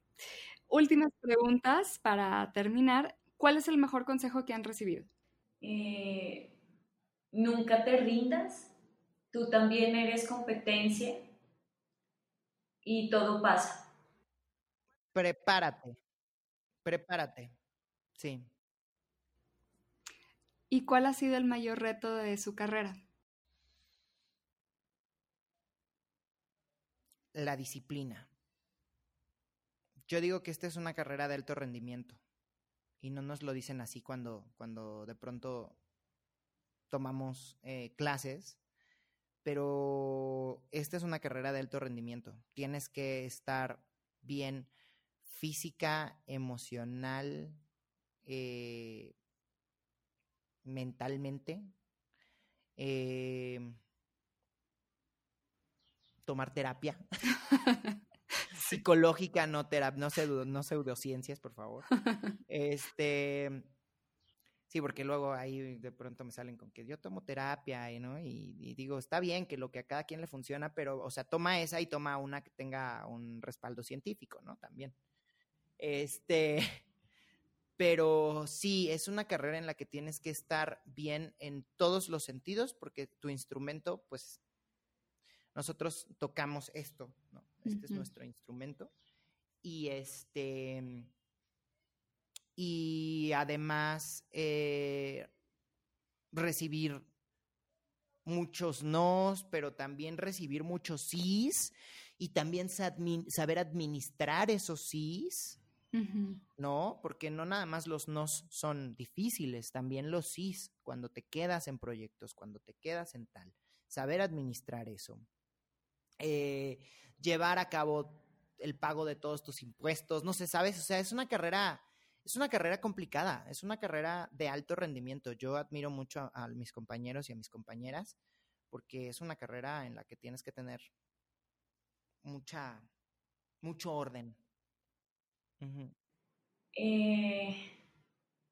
Últimas preguntas para terminar. ¿Cuál es el mejor consejo que han recibido? Eh, nunca te rindas. Tú también eres competencia y todo pasa. Prepárate. Prepárate. Sí. ¿Y cuál ha sido el mayor reto de su carrera? La disciplina. Yo digo que esta es una carrera de alto rendimiento y no nos lo dicen así cuando, cuando de pronto tomamos eh, clases, pero esta es una carrera de alto rendimiento. Tienes que estar bien física, emocional, eh, mentalmente. Eh, tomar terapia psicológica, no, terapia, no, no pseudociencias, por favor. Este, sí, porque luego ahí de pronto me salen con que yo tomo terapia, ¿no? Y, y, digo, está bien que lo que a cada quien le funciona, pero, o sea, toma esa y toma una que tenga un respaldo científico, ¿no? También. Este, pero sí, es una carrera en la que tienes que estar bien en todos los sentidos porque tu instrumento, pues, nosotros tocamos esto, ¿no? Este es nuestro instrumento. Y este. Y además, eh, recibir muchos nos, pero también recibir muchos sís y también saber administrar esos sís, ¿no? Porque no nada más los nos son difíciles, también los sís, cuando te quedas en proyectos, cuando te quedas en tal, saber administrar eso. Eh, llevar a cabo el pago de todos tus impuestos, no sé, ¿sabes? O sea, es una carrera es una carrera complicada, es una carrera de alto rendimiento. Yo admiro mucho a, mis compañeros y a mis compañeras porque es una carrera en la que tienes que tener mucha, mucho orden. Eh,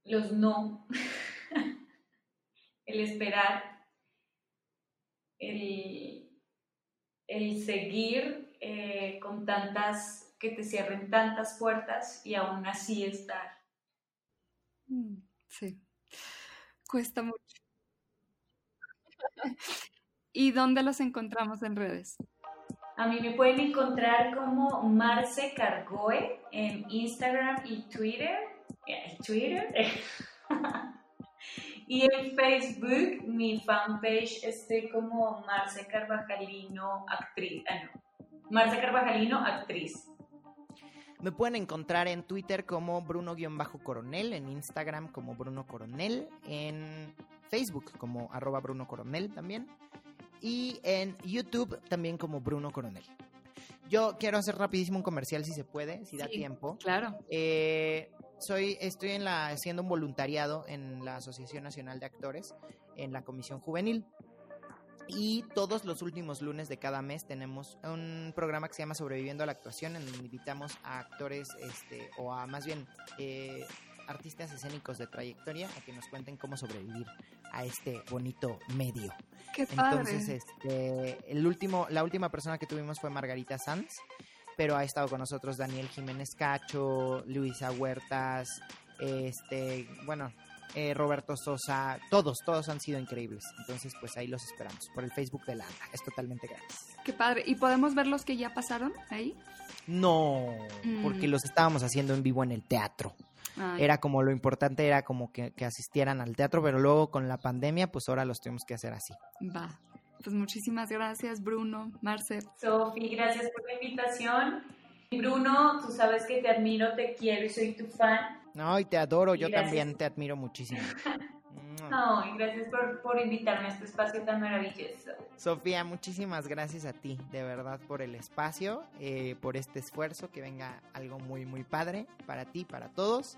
los no, el esperar, el, seguir eh, con tantas, que te cierren tantas puertas y aún así estar. Mm, sí, cuesta mucho. ¿Y dónde los encontramos en redes? A mí me pueden encontrar como Marce Cargoe en Instagram y Twitter. Eh, Twitter. y en Facebook, mi fanpage estoy como Marce Carvajalino actriz. Ah, no. Marce Carvajalino actriz. Me pueden encontrar en Twitter como Bruno-Coronel, en Instagram como Bruno Coronel, en Facebook como arroba Bruno Coronel también, y en YouTube también como Bruno Coronel. Yo quiero hacer rapidísimo un comercial si se puede, si da tiempo. Claro. Eh, soy, estoy en la, haciendo un voluntariado en la Asociación Nacional de Actores, en la Comisión Juvenil. Y todos los últimos lunes de cada mes tenemos un programa que se llama Sobreviviendo a la Actuación, en donde invitamos a actores, este, o a más bien eh, artistas escénicos de trayectoria, a que nos cuenten cómo sobrevivir a este bonito medio. Qué padre. Entonces, este, el último, la última persona que tuvimos fue Margarita Sanz, pero ha estado con nosotros Daniel Jiménez Cacho, Luisa Huertas, este, bueno, eh, Roberto Sosa, todos, todos han sido increíbles. Entonces, pues ahí los esperamos por el Facebook de Landa. Es totalmente gratis. Qué padre. ¿Y podemos ver los que ya pasaron ahí? No, porque mm. los estábamos haciendo en vivo en el teatro. Era como lo importante, era como que, que, asistieran al teatro, pero luego con la pandemia, pues ahora los tenemos que hacer así. Va. Pues muchísimas gracias, Bruno, Marce. Sofi, gracias por la invitación. Bruno, tú sabes que te admiro, te quiero y soy tu fan. No, y te adoro, yo también te admiro muchísimo. No, y gracias por, invitarme a este espacio tan maravilloso. Sofía, muchísimas gracias a ti, de verdad, por el espacio, eh, por este esfuerzo, que venga algo muy, muy padre para ti, para todos.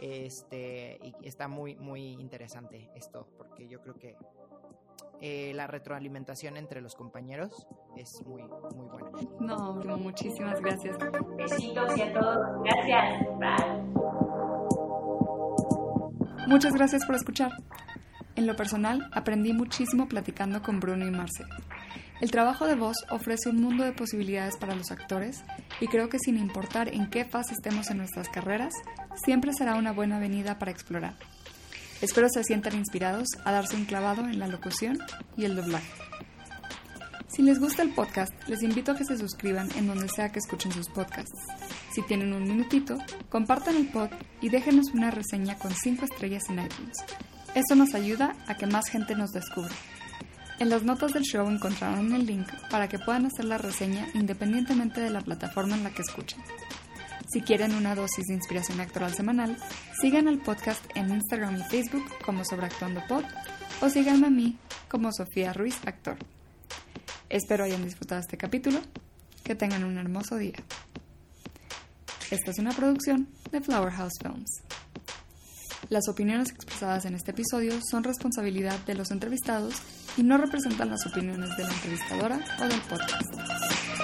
Este, y está muy, muy interesante esto, porque yo creo que eh, la retroalimentación entre los compañeros es muy, muy buena. No, muchísimas gracias. Besitos y a todos. Gracias. Bye. Muchas gracias por escuchar. En lo personal, aprendí muchísimo platicando con Bruno y Marce. El trabajo de voz ofrece un mundo de posibilidades para los actores y creo que sin importar en qué fase estemos en nuestras carreras, siempre será una buena avenida para explorar. Espero se sientan inspirados a darse un clavado en la locución y el doblaje. Si les gusta el podcast, les invito a que se suscriban en donde sea que escuchen sus podcasts. Si tienen un minutito, compartan el pod y déjenos una reseña con 5 estrellas en iTunes. Eso nos ayuda a que más gente nos descubra. En las notas del show encontrarán el link para que puedan hacer la reseña independientemente de la plataforma en la que escuchen. Si quieren una dosis de inspiración actoral semanal, sigan el podcast en Instagram y Facebook como Sobreactuando Pod o síganme a mí como Sofía Ruiz Actor. Espero hayan disfrutado este capítulo. Que tengan un hermoso día. Esta es una producción de Flower House Films. Las opiniones expresadas en este episodio son responsabilidad de los entrevistados y no representan las opiniones de la entrevistadora o del podcast.